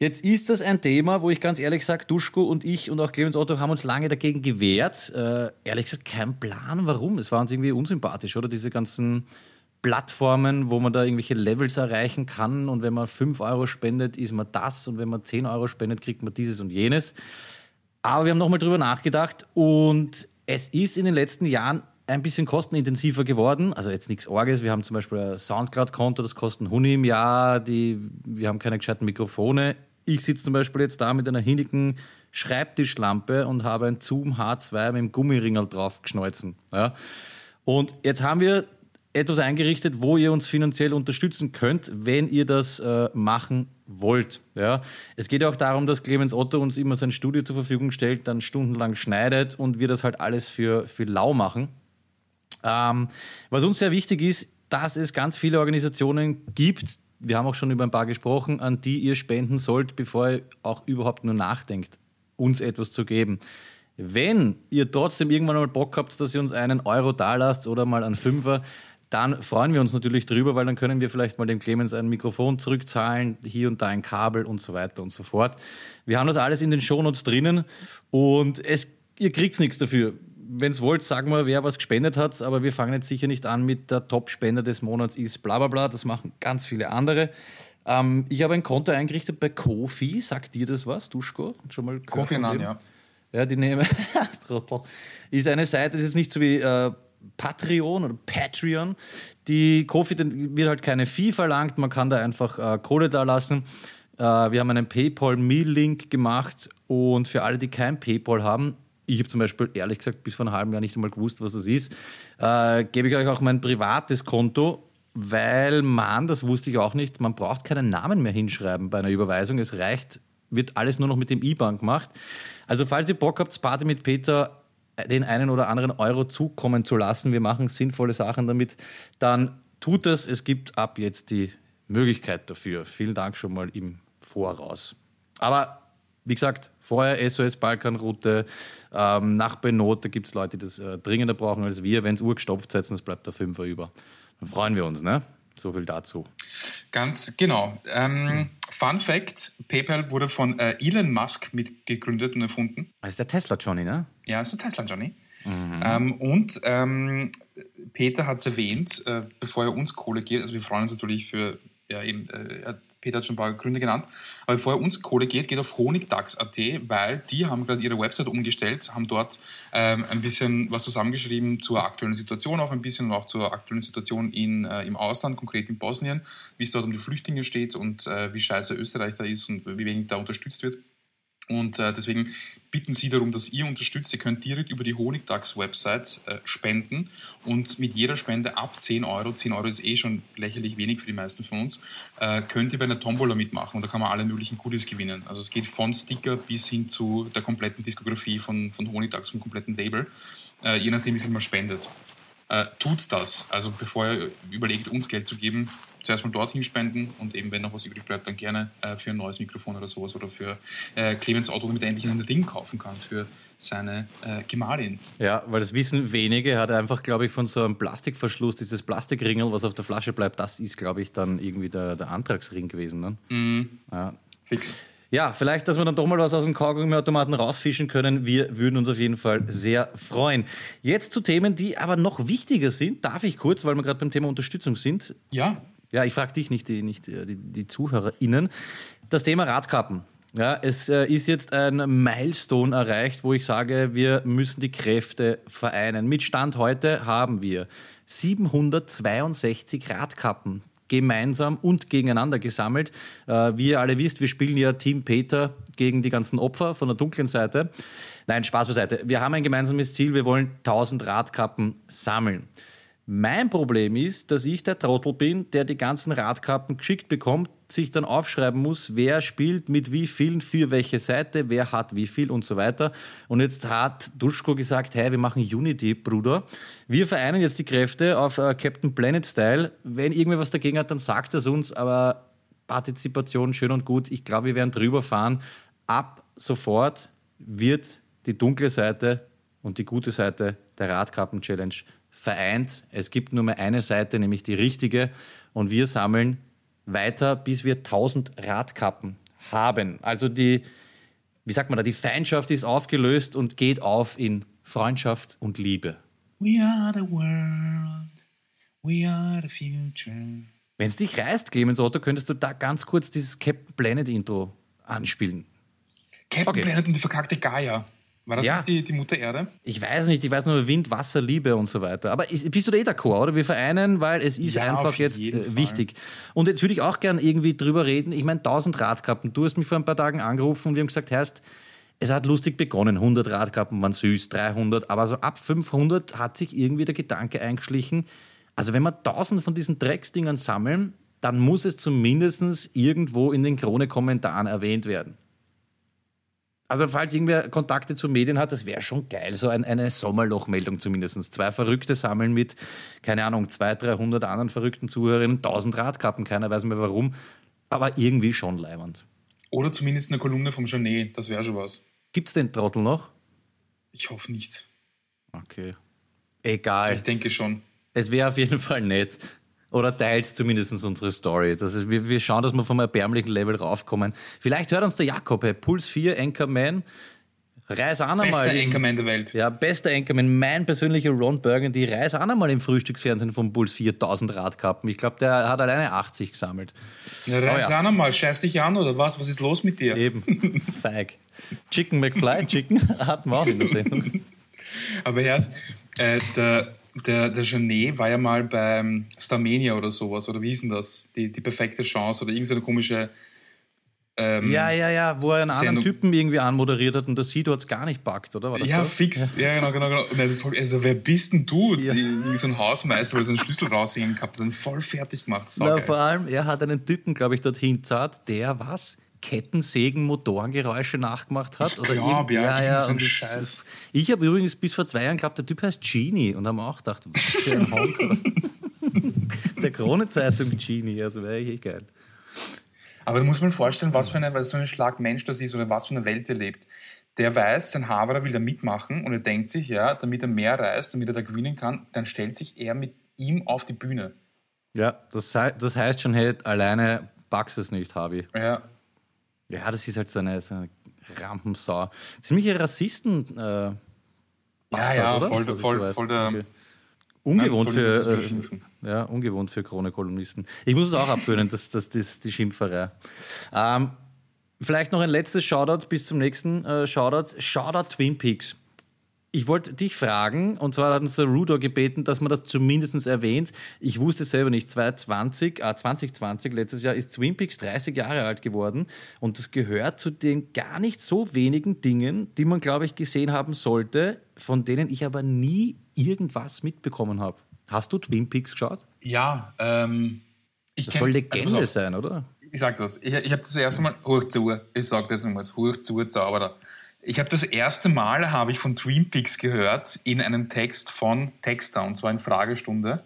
Jetzt ist das ein Thema, wo ich ganz ehrlich sage, Duschko und ich und auch Clemens Otto haben uns lange dagegen gewehrt. Äh, ehrlich gesagt, kein Plan, warum. Es war uns irgendwie unsympathisch, oder? Diese ganzen Plattformen, wo man da irgendwelche Levels erreichen kann und wenn man 5 Euro spendet, ist man das und wenn man 10 Euro spendet, kriegt man dieses und jenes. Aber wir haben nochmal drüber nachgedacht und es ist in den letzten Jahren ein bisschen kostenintensiver geworden. Also jetzt nichts Orges. Wir haben zum Beispiel ein Soundcloud-Konto, das kostet ein Huni im Jahr. Die, wir haben keine gescheiten Mikrofone. Ich sitze zum Beispiel jetzt da mit einer hinnigen Schreibtischlampe und habe ein Zoom H2 mit dem Gummiringel drauf geschneuzen. Ja. Und jetzt haben wir etwas eingerichtet, wo ihr uns finanziell unterstützen könnt, wenn ihr das äh, machen wollt. Ja. Es geht auch darum, dass Clemens Otto uns immer sein Studio zur Verfügung stellt, dann stundenlang schneidet und wir das halt alles für, für lau machen. Ähm, was uns sehr wichtig ist, dass es ganz viele Organisationen gibt, wir haben auch schon über ein paar gesprochen, an die ihr spenden sollt, bevor ihr auch überhaupt nur nachdenkt, uns etwas zu geben. Wenn ihr trotzdem irgendwann mal Bock habt, dass ihr uns einen Euro dalasst oder mal einen Fünfer, dann freuen wir uns natürlich drüber, weil dann können wir vielleicht mal dem Clemens ein Mikrofon zurückzahlen, hier und da ein Kabel und so weiter und so fort. Wir haben das alles in den Shownotes drinnen und es, ihr kriegt nichts dafür. Wenn es wollt, sagen wir, wer was gespendet hat, aber wir fangen jetzt sicher nicht an mit der Top-Spender des Monats ist bla bla bla, das machen ganz viele andere. Ähm, ich habe ein Konto eingerichtet bei Kofi, sagt dir das was, Duschko? Schon mal Kofi dem? ja. Ja, die nehmen. *laughs* Trottel. ist eine Seite, das ist jetzt nicht so wie äh, Patreon oder Patreon. Die Kofi wird halt keine Fee verlangt, man kann da einfach äh, Kohle da lassen. Äh, wir haben einen PayPal-Me-Link gemacht und für alle, die kein PayPal haben, ich habe zum Beispiel ehrlich gesagt bis vor einem halben Jahr nicht einmal gewusst, was das ist, äh, gebe ich euch auch mein privates Konto, weil man, das wusste ich auch nicht, man braucht keinen Namen mehr hinschreiben bei einer Überweisung. Es reicht, wird alles nur noch mit dem IBAN gemacht. Also falls ihr Bock habt, Party mit Peter den einen oder anderen Euro zukommen zu lassen, wir machen sinnvolle Sachen damit, dann tut das. Es gibt ab jetzt die Möglichkeit dafür. Vielen Dank schon mal im Voraus. Aber wie gesagt, vorher SOS Balkanroute, ähm, Nachbarnot, da gibt es Leute, die das äh, dringender brauchen als wir. Wenn es urgestopft setzen, es bleibt der Fünfer über. Dann freuen wir uns, ne? So viel dazu. Ganz genau. Ähm, Fun Fact: PayPal wurde von äh, Elon Musk mitgegründet und erfunden. Das ist der Tesla Johnny, ne? Ja, das ist Tesla, Johnny. Ähm, und ähm, Peter hat es erwähnt, äh, bevor er uns Kohle geht, also wir freuen uns natürlich für, ja eben, äh, er- Peter hat schon ein paar Gründe genannt, aber bevor er uns Kohle geht, geht auf honigdachs.at, weil die haben gerade ihre Website umgestellt, haben dort ähm, ein bisschen was zusammengeschrieben zur aktuellen Situation, auch ein bisschen und auch zur aktuellen Situation in, äh, im Ausland, konkret in Bosnien, wie es dort um die Flüchtlinge steht und äh, wie scheiße Österreich da ist und wie wenig da unterstützt wird. Und äh, deswegen bitten Sie darum, dass ihr unterstützt. Ihr könnt direkt über die Honigdachs-Website äh, spenden und mit jeder Spende ab 10 Euro, 10 Euro ist eh schon lächerlich wenig für die meisten von uns, äh, könnt ihr bei einer Tombola mitmachen und da kann man alle möglichen Goodies gewinnen. Also es geht von Sticker bis hin zu der kompletten Diskografie von, von Honigdachs, vom kompletten Label, äh, je nachdem, wie viel man spendet. Äh, tut das. Also bevor ihr überlegt, uns Geld zu geben, zuerst mal dorthin spenden und eben, wenn noch was übrig bleibt, dann gerne äh, für ein neues Mikrofon oder sowas oder für äh, Clemens Auto, damit er endlich einen Ring kaufen kann für seine äh, Gemahlin. Ja, weil das wissen wenige. Er hat einfach, glaube ich, von so einem Plastikverschluss, dieses Plastikringel, was auf der Flasche bleibt, das ist, glaube ich, dann irgendwie der, der Antragsring gewesen. Ne? Ja. Fix. Ja, vielleicht, dass wir dann doch mal was aus dem Kaugummiautomaten rausfischen können. Wir würden uns auf jeden Fall sehr freuen. Jetzt zu Themen, die aber noch wichtiger sind. Darf ich kurz, weil wir gerade beim Thema Unterstützung sind. Ja, Ja, ich frage dich, nicht die, nicht äh, die, die ZuhörerInnen. Das Thema Radkappen. Ja, es äh, ist jetzt ein Milestone erreicht, wo ich sage, wir müssen die Kräfte vereinen. Mit Stand heute haben wir 762 Radkappen gemeinsam und gegeneinander gesammelt. Äh, wie ihr alle wisst, wir spielen ja Team Peter gegen die ganzen Opfer von der dunklen Seite. Nein, Spaß beiseite. Wir haben ein gemeinsames Ziel, wir wollen 1000 Radkappen sammeln. Mein Problem ist, dass ich der Trottel bin, der die ganzen Radkappen geschickt bekommt, sich dann aufschreiben muss, wer spielt mit wie vielen für welche Seite, wer hat wie viel und so weiter. Und jetzt hat Duschko gesagt, hey, wir machen Unity, Bruder. Wir vereinen jetzt die Kräfte auf äh, Captain Planet Style. Wenn irgendwer was dagegen hat, dann sagt es uns, aber Partizipation schön und gut. Ich glaube, wir werden drüber fahren. Ab sofort wird die dunkle Seite und die gute Seite der Radkappen-Challenge vereint. Es gibt nur mehr eine Seite, nämlich die richtige. Und wir sammeln weiter, bis wir 1000 Radkappen haben. Also die, wie sagt man da, die Feindschaft ist aufgelöst und geht auf in Freundschaft und Liebe. We are the world. We are the future. Wenn es dich reißt, Clemens Otto, könntest du da ganz kurz dieses Captain Planet Intro anspielen. Captain Okay. Planet und die verkackte Gaia. War das Ja. nicht die, die Mutter Erde? Ich weiß nicht, ich weiß nur Wind, Wasser, Liebe und so weiter. Aber ist, bist du da eh d'accord, oder? Wir vereinen, weil es ist Ja, einfach jetzt äh, Fall. wichtig. Und jetzt würde ich auch gern irgendwie drüber reden. Ich meine, 1000 Radkappen. Du hast mich vor ein paar Tagen angerufen und wir haben gesagt, heißt, es hat lustig begonnen. 100 Radkappen waren süß, 300. Aber so ab 500 hat sich irgendwie der Gedanke eingeschlichen. Also wenn wir 1000 von diesen Drecksdingern sammeln, dann muss es zumindest irgendwo in den Krone-Kommentaren erwähnt werden. Also falls irgendwer Kontakte zu Medien hat, das wäre schon geil, so ein, eine Sommerlochmeldung zumindest. Zwei Verrückte sammeln mit, keine Ahnung, 200, 300 anderen verrückten Zuhörerinnen 1000 Radkappen, keiner weiß mehr warum, aber irgendwie schon leibend. Oder zumindest eine Kolumne vom Genet. Das wäre schon was. Gibt's den Trottel noch? Ich hoffe nicht. Okay. Egal. Ich denke schon. Es wäre auf jeden Fall nett. Oder teilt zumindest unsere Story. Das ist, wir, wir schauen, dass wir vom erbärmlichen Level raufkommen. Vielleicht hört uns der Jakob, hey, Puls 4, Anchorman. Reis an einmal. Bester Anchorman der Welt. Ja, bester Anchorman, mein persönlicher Ron Burgundy, reis auch einmal im Frühstücksfernsehen vom Puls 4000 Radkappen. Ich glaube, der hat alleine 80 gesammelt. Na, reiß Oh ja. auch noch mal. Scheiß dich an oder was? Was ist los mit dir? Eben. *laughs* Feig. Chicken McFly, Chicken *laughs* hatten wir auch in der Sendung. Aber erst, äh, der, der, der Genet war ja mal beim Starmania oder sowas. Oder wie hieß denn das? Die, die perfekte Chance oder irgendeine komische. Ähm, Ja, ja, ja, wo er einen anderen Sendung. Typen irgendwie anmoderiert hat und der Sido hat es gar nicht packt, oder? Das Ja, so? fix. Ja, genau, genau. genau. Also, wer bist denn du? Ja. Irgendwie so ein Hausmeister, weil er so einen Schlüssel raushängen gehabt hat, dann voll fertig gemacht. Na, vor allem, er hat einen Typen, glaube ich, dorthin zahlt, der was? Kettensägen, Motorengeräusche nachgemacht hat? Ich oder glaub, ja, irgend so ein Scheiß. Ich habe übrigens bis vor zwei Jahren geglaubt, der Typ heißt Genie und haben auch gedacht, was für ein *laughs* Honk. *laughs* der Krone-Zeitung Genie, also wäre eh geil. Aber du musst mal vorstellen, was für, eine, was für ein Schlag Mensch das ist oder was für eine Welt er lebt. Der weiß, sein Haberer will da mitmachen und er denkt sich, ja, damit er mehr reist, damit er da gewinnen kann, dann stellt sich er mit ihm auf die Bühne. Ja, das, das heißt schon, hey, alleine packst es nicht, Harvey. Ja. Ja, das ist halt so eine, so eine Rampensau. Ziemliche Rassisten. Äh, Ja, Bastard, ja, oder? voll, voll, voll der. Okay. Ungewohnt Nein, für, äh, ja, ungewohnt für Krone-Kolumnisten. Ich muss es auch abgewöhnen, das, das, das, die Schimpferei. Ähm, vielleicht noch ein letztes Shoutout bis zum nächsten äh, Shoutout. Shoutout Twin Peaks. Ich wollte dich fragen, und zwar hat uns der Rudo gebeten, dass man das zumindest erwähnt. Ich wusste es selber nicht. 2020, äh, 2020, letztes Jahr, ist Twin Peaks 30 Jahre alt geworden. Und das gehört zu den gar nicht so wenigen Dingen, die man, glaube ich, gesehen haben sollte, von denen ich aber nie irgendwas mitbekommen habe. Hast du Twin Peaks geschaut? Ja, ähm. Ich Das kenn- soll also Legende auf, sein, oder? Ich sag das. Ich, ich habe das erste Mal, hoch zu, ich sag das nochmal, hoch zu, Zauberer. Ich habe das erste Mal, habe ich von Twin Peaks gehört, in einem Text von Texter, und zwar in Fragestunde.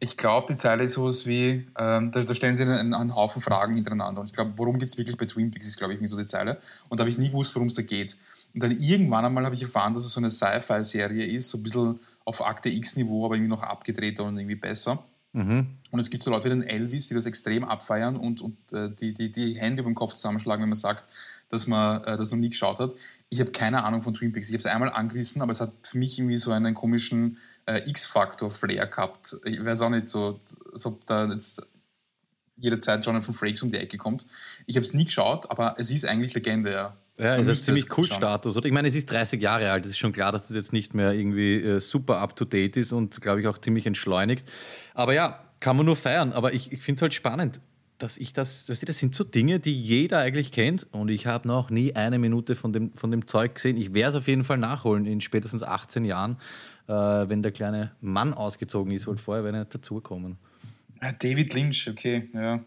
Ich glaube, die Zeile ist sowas wie, ähm, da, da stellen sie einen, einen Haufen Fragen hintereinander. Und ich glaube, worum geht es wirklich bei Twin Peaks, ist, glaube ich, nicht so die Zeile. Und da habe ich nie gewusst, worum es da geht. Und dann irgendwann einmal habe ich erfahren, dass es so eine Sci-Fi-Serie ist, so ein bisschen auf Akte X-Niveau, aber irgendwie noch abgedrehter und irgendwie besser. Und es gibt so Leute wie den Elvis, die das extrem abfeiern und, und äh, die, die die Hände über den Kopf zusammenschlagen, wenn man sagt, dass man äh, das noch nie geschaut hat. Ich habe keine Ahnung von Twin Peaks. Ich habe es einmal angerissen, aber es hat für mich irgendwie so einen komischen äh, X-Faktor-Flair gehabt. Ich weiß auch nicht so, als ob da jetzt jederzeit Jonathan Frakes um die Ecke kommt. Ich habe es nie geschaut, aber es ist eigentlich Legende, ja. Ja, Man ist ziemlich es. Kultstatus. Oder? Ich meine, es ist 30 Jahre alt. Es ist schon klar, dass das jetzt nicht mehr irgendwie äh, super up-to-date ist und, glaube ich, auch ziemlich entschleunigt. Aber ja, kann man nur feiern. Aber ich, ich finde es halt spannend, dass ich das, weißt du, das sind so Dinge, die jeder eigentlich kennt. Und ich habe noch nie eine Minute von dem, von dem Zeug gesehen. Ich werde es auf jeden Fall nachholen in spätestens 18 Jahren, äh, wenn der kleine Mann ausgezogen ist. Weil vorher wäre er nicht dazugekommen. Ah, David Lynch, okay, ja.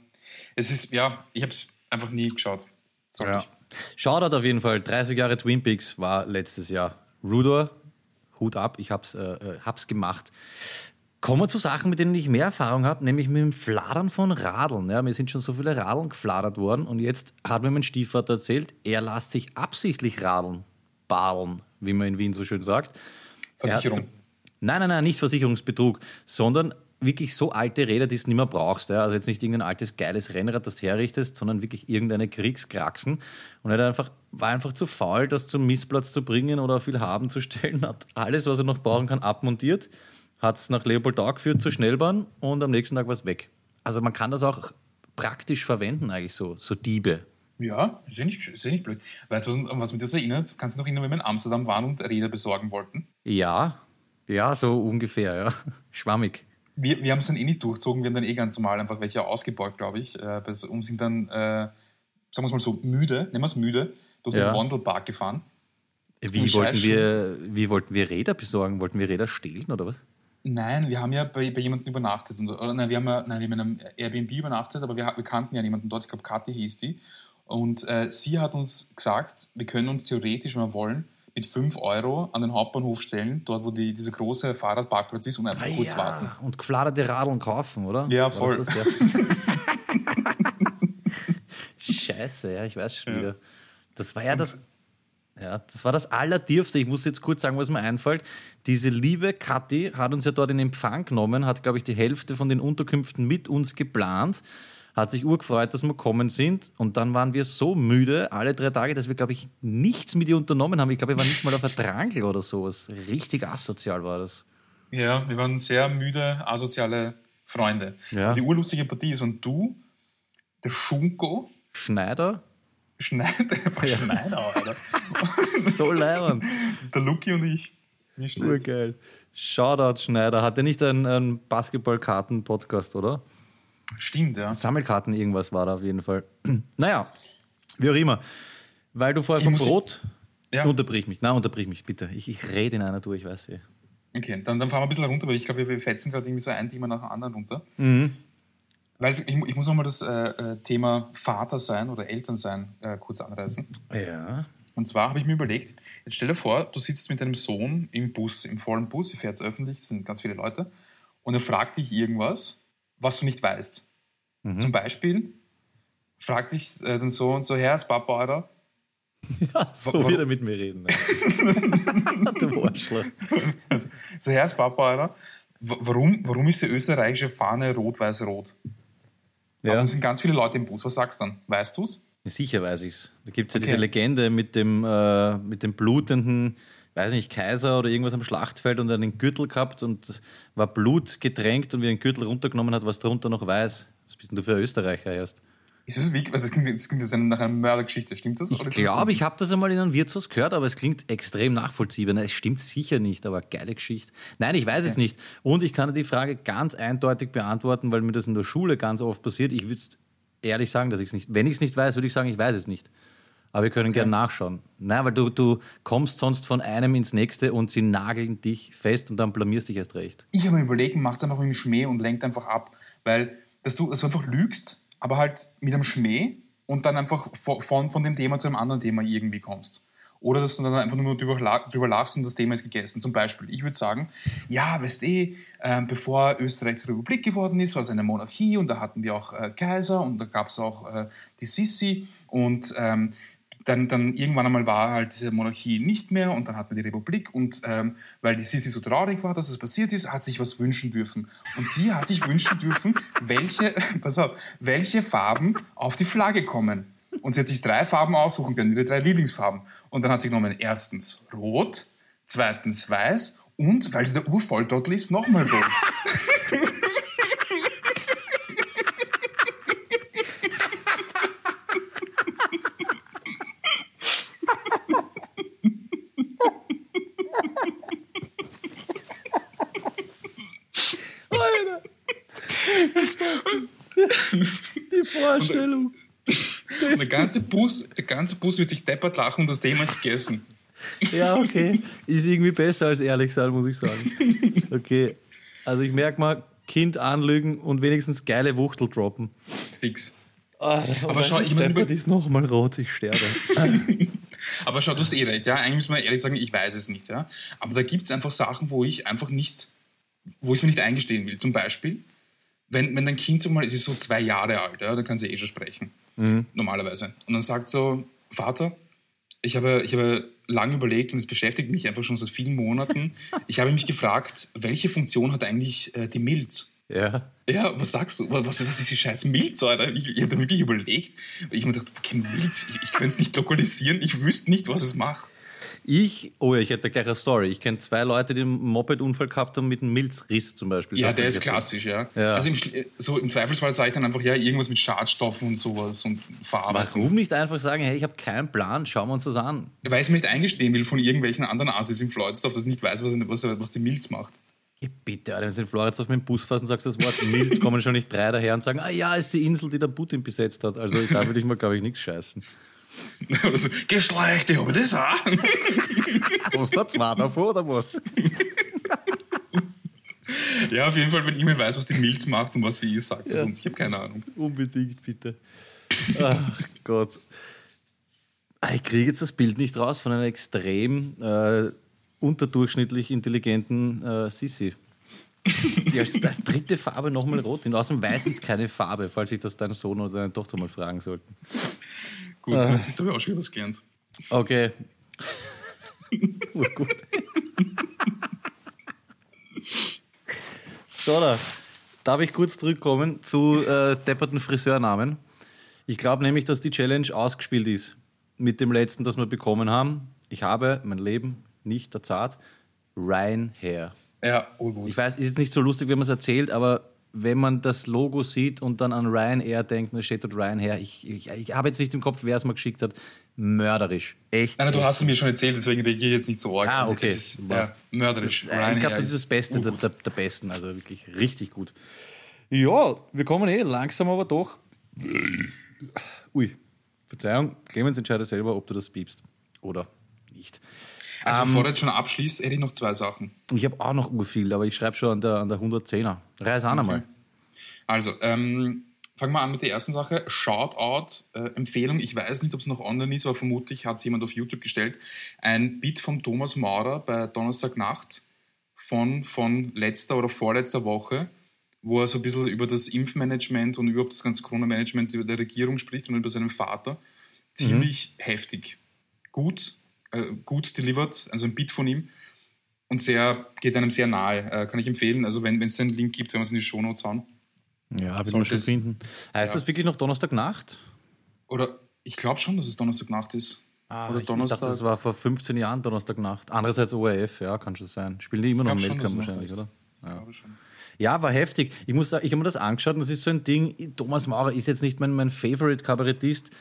Es ist, ja, ich habe es einfach nie geschaut. Sollte Ja. ich. Shoutout auf jeden Fall. 30 Jahre Twin Peaks war letztes Jahr. Rudor, Hut ab, ich hab's, äh, äh, hab's gemacht. Kommen wir zu Sachen, mit denen ich mehr Erfahrung habe, nämlich mit dem Fladern von Radeln. Ja, mir sind schon so viele Radeln gefladert worden und jetzt hat mir mein Stiefvater erzählt, er lässt sich absichtlich Radeln, badeln, wie man in Wien so schön sagt. Er hat Versicherung. so- Nein, nein, nein, nicht Versicherungsbetrug, sondern wirklich so alte Räder, die du nicht mehr brauchst. Ja? Also jetzt nicht irgendein altes, geiles Rennrad, das du herrichtest, sondern wirklich irgendeine Kriegskraxen. Und er hat einfach, war einfach zu faul, das zum Missplatz zu bringen oder auf viel haben zu stellen. Hat alles, was er noch brauchen kann, abmontiert, hat es nach Leopoldau geführt zur Schnellbahn und am nächsten Tag war es weg. Also man kann das auch praktisch verwenden, eigentlich so, so Diebe. Ja, ist ja nicht, ist ja nicht blöd. Weißt du, was, was mich das erinnert? Kannst du dich noch erinnern, wenn wir in Amsterdam waren und Räder besorgen wollten? Ja, ja, so ungefähr, ja. *laughs* Schwammig. Wir, wir haben es dann eh nicht durchzogen, wir haben dann eh ganz normal einfach welche ausgebaut, glaube ich, äh, und sind dann, äh, sagen wir es mal so, müde, nennen wir es müde, durch Ja. den Wandelpark gefahren. Wie wollten, wir, wie wollten wir Räder besorgen? Wollten wir Räder stehlen oder was? Nein, wir haben ja bei, bei jemandem übernachtet. Und, oder nein, wir haben ja, nein, wir haben in einem Airbnb übernachtet, aber wir, wir kannten ja jemanden dort, ich glaube, Kathi hieß die. Und äh, sie hat uns gesagt, wir können uns theoretisch, wenn wir wollen, mit 5 Euro an den Hauptbahnhof stellen, dort, wo die, dieser große Fahrradparkplatz ist, und einfach kurz warten. Und gefladerte Radeln kaufen, oder? Ja, War voll. das? Ja. *laughs* Scheiße, ja, ich weiß schon Ja. wieder. Das war ja das. Ja, das war das Allertiefste. Ich muss jetzt kurz sagen, was mir einfällt. Diese liebe Kathi hat uns ja dort in Empfang genommen, hat, glaube ich, die Hälfte von den Unterkünften mit uns geplant, hat sich urgefreut, dass wir kommen sind. Und dann waren wir so müde, alle drei Tage, dass wir, glaube ich, nichts mit ihr unternommen haben. Ich glaube, wir waren nicht mal auf der Drangel oder sowas. Richtig asozial war das. Ja, wir waren sehr müde, asoziale Freunde. Ja. Die urlustige Partie ist, und du, der Schunko, Schneider? Schneider, *laughs* einfach Schneider, Alter. *laughs* So leibend. Der Luki und ich. Nicht schlecht. Urgeil. Shoutout Schneider. Hat der nicht einen, einen Basketballkarten-Podcast, oder? Stimmt, ja. Sammelkarten, irgendwas war da auf jeden Fall. *clears throat* naja, wie auch immer. Weil du vorher vom Brot. Ja. Unterbrich mich. Nein, unterbrich mich bitte. Ich, ich rede in einer durch, ich weiß eh. Okay, dann, dann fahren wir ein bisschen runter, weil ich glaube, wir fetzen gerade irgendwie so ein Thema nach dem anderen runter. Mhm. Weil ich, ich muss nochmal das äh, äh, Thema Vater sein oder Eltern sein äh, kurz anreißen. Ja. Und zwar habe ich mir überlegt, jetzt stell dir vor, du sitzt mit deinem Sohn im Bus, im vollen Bus, ihr fährt öffentlich, es sind ganz viele Leute, und er fragt dich irgendwas, was du nicht weißt. Mhm. Zum Beispiel fragt dich äh, dein Sohn so, Herr, ist Papa, oder? *laughs* ja so wird er mit mir reden. *laughs* du Arschloch. So, Herr, ist Papa, oder? W- Warum, warum ist die österreichische Fahne rot-weiß-rot? Aber Ja. es sind ganz viele Leute im Bus. Was sagst du dann? Weißt du es? Sicher weiß ich's. Da gibt es ja Okay. diese Legende mit dem, äh, mit dem blutenden, weiß nicht, Kaiser oder irgendwas am Schlachtfeld und einen Gürtel gehabt und war Blut getränkt und wie er den Gürtel runtergenommen hat, was drunter noch weiß. Was bist denn du für ein Österreicher erst? Ist es wirklich? Das klingt, das klingt jetzt nach einer Mördergeschichte. Stimmt das? Ich das- glaube, ich habe das einmal in einem Wirtshaus gehört, aber es klingt extrem nachvollziehbar. Es stimmt sicher nicht, aber geile Geschichte. Nein, ich weiß es nicht. Und ich kann dir die Frage ganz eindeutig beantworten, weil mir das in der Schule ganz oft passiert. Ich würde ehrlich sagen, dass ich es nicht. Wenn ich es nicht weiß, würde ich sagen, ich weiß es nicht. Aber wir können gerne nachschauen. Nein, weil du, du kommst sonst von einem ins nächste und sie nageln dich fest und dann blamierst dich erst recht. Ich habe mir überlegt, macht es einfach mit dem Schmäh und lenkt einfach ab. Weil, dass du, dass du einfach lügst, aber halt mit einem Schmäh und dann einfach vo- von, von dem Thema zu einem anderen Thema irgendwie kommst. Oder dass du dann einfach nur drüber, drüber lachst und das Thema ist gegessen. Zum Beispiel, ich würde sagen, ja, weißt eh, ähm, bevor Österreich zur Republik geworden ist, war es eine Monarchie und da hatten wir auch äh, Kaiser und da gab es auch äh, die Sissi und ähm, dann, dann irgendwann einmal war halt diese Monarchie nicht mehr und dann hatten wir die Republik und ähm, weil die Sisi so traurig war, dass das passiert ist, hat sich was wünschen dürfen. Und sie hat sich wünschen dürfen, welche, *laughs* pass auf, welche Farben auf die Flagge kommen. Und sie hat sich drei Farben aussuchen können, ihre drei Lieblingsfarben. Und dann hat sie genommen erstens rot, zweitens weiß und, weil sie der Urvolltrottel ist, nochmal rot. *laughs* Alter. Die Vorstellung. Und der ganze Bus, der ganze Bus wird sich deppert lachen und das Thema ist gegessen. Ja, okay. Ist irgendwie besser als ehrlich sein, muss ich sagen. Okay. Also ich merke mal, Kind anlügen und wenigstens geile Wuchtel droppen. Fix. Ah, Aber schau, ich mein, Deppert ist nochmal rot, ich sterbe. *laughs* Aber schau, du hast eh recht, ja. Eigentlich muss man ehrlich sagen, ich weiß es nicht, ja. Aber da gibt es einfach Sachen, wo ich einfach nicht, wo ich es mir nicht eingestehen will. Zum Beispiel, wenn, wenn dein Kind so mal, es ist so zwei Jahre alt, ja, dann kann sie eh schon sprechen. Normalerweise. Und dann sagt so, Vater, ich habe, ich habe lange überlegt und es beschäftigt mich einfach schon seit vielen Monaten. *laughs* Ich habe mich gefragt, welche Funktion hat eigentlich äh, die Milz? Ja. Ja, was sagst du? Was, was ist die scheiß Milz, Alter? Ich, ich habe da wirklich überlegt. Ich habe mir gedacht, okay, Milz, ich, ich könnte es nicht lokalisieren. Ich wüsste nicht, was es macht. Ich, oh ja, ich hätte gleich eine Story. Ich kenne zwei Leute, die einen Moped-Unfall gehabt haben mit einem Milzriss zum Beispiel. Ja, Das der ist klassisch, ja. Ja. Also im, so im Zweifelsfall sage ich dann einfach, ja, irgendwas mit Schadstoffen und sowas und Farbe. Warum nicht einfach sagen, hey, ich habe keinen Plan, schauen wir uns das an. Weil ich es mir nicht eingestehen will von irgendwelchen anderen Assis im Floridsdorf, dass ich nicht weiß, was, was, was die Milz macht. Ja, bitte, Alter, wenn du in Floridsdorf mit dem Bus fährst und sagst das Wort Milz, kommen schon nicht drei daher und sagen, ah ja, ist die Insel, die der Putin besetzt hat. Also da würde ich mir, glaube ich, nichts scheißen. *laughs* So, Geschlecht, ich habe das auch. Was da zwei davor oder was? *laughs* ja, auf jeden Fall, wenn jemand weiß, was die Milz macht und was sie ist, sagt es Ja. uns. Ich habe keine Ahnung. Unbedingt, bitte. Ach *laughs* Gott. Ah, Ich kriege jetzt das Bild nicht raus von einer extrem äh, unterdurchschnittlich intelligenten äh, Sissi. Die als dritte Farbe nochmal rot. Und außerdem weiß ist keine Farbe, falls sich das dein Sohn oder deine Tochter mal fragen sollten. Gut, jetzt habe ich auch schon was gelernt. Okay. *laughs* Urgut. so, da. Darf ich kurz zurückkommen zu äh, depperten Friseurnamen? Ich glaube nämlich, dass die Challenge ausgespielt ist mit dem letzten, das wir bekommen haben. Ich habe mein Leben nicht erzahlt. Ryan Hair. Ja, oh gut. Ich weiß, ist jetzt nicht so lustig, wenn man es erzählt, aber wenn man das Logo sieht und dann an Ryanair denkt, da steht dort Ryanair, ich, ich, ich habe jetzt nicht im Kopf, wer es mal geschickt hat, mörderisch. Echt. Nein, du hast es mir schon erzählt, deswegen reagiere ich jetzt nicht so arg. Ah, Also, okay. ist, ja, mörderisch. ich glaube, Ryanair das ist das Beste der, der, der Besten, also wirklich richtig gut. Ja, wir kommen eh langsam, aber doch. Ui, Verzeihung, Clemens entscheidet selber, ob du das piepst oder nicht. Also Ähm, bevor du jetzt schon abschließt, hätte ich noch zwei Sachen. Ich habe auch noch urviel, aber ich schreibe schon an der, an der 110er. Reiß an einmal. Also, ähm, fangen wir an mit der ersten Sache. Shoutout, äh, Empfehlung. Ich weiß nicht, ob es noch online ist, aber vermutlich hat es jemand auf YouTube gestellt. Ein Beat von Thomas Maurer bei Donnerstagnacht von, von letzter oder vorletzter Woche, wo er so ein bisschen über das Impfmanagement und überhaupt das ganze Corona-Management der Regierung spricht und über seinen Vater. Ziemlich heftig. Gut, äh, gut delivered, also ein Beat von ihm. Und sehr, geht einem sehr nahe. Äh, kann ich empfehlen. Also, wenn es einen Link gibt, wenn wir es in die Shownotes hauen. Ja, habe ich Sollte mal schon es- finden. Heißt ja. das wirklich noch Donnerstagnacht? Oder ich glaube schon, dass es Donnerstagnacht ist. Ah, Oder ich, ich Donnerstag. dachte, das war vor 15 Jahren Donnerstagnacht. Andererseits ORF, ja, kann schon sein. Spielen die immer noch noch wahrscheinlich, oder? Ja. ja, war heftig. Ich, muss sagen, ich habe mir das angeschaut und das ist so ein Ding. Thomas Maurer ist jetzt nicht mein, mein Favorite-Kabarettist,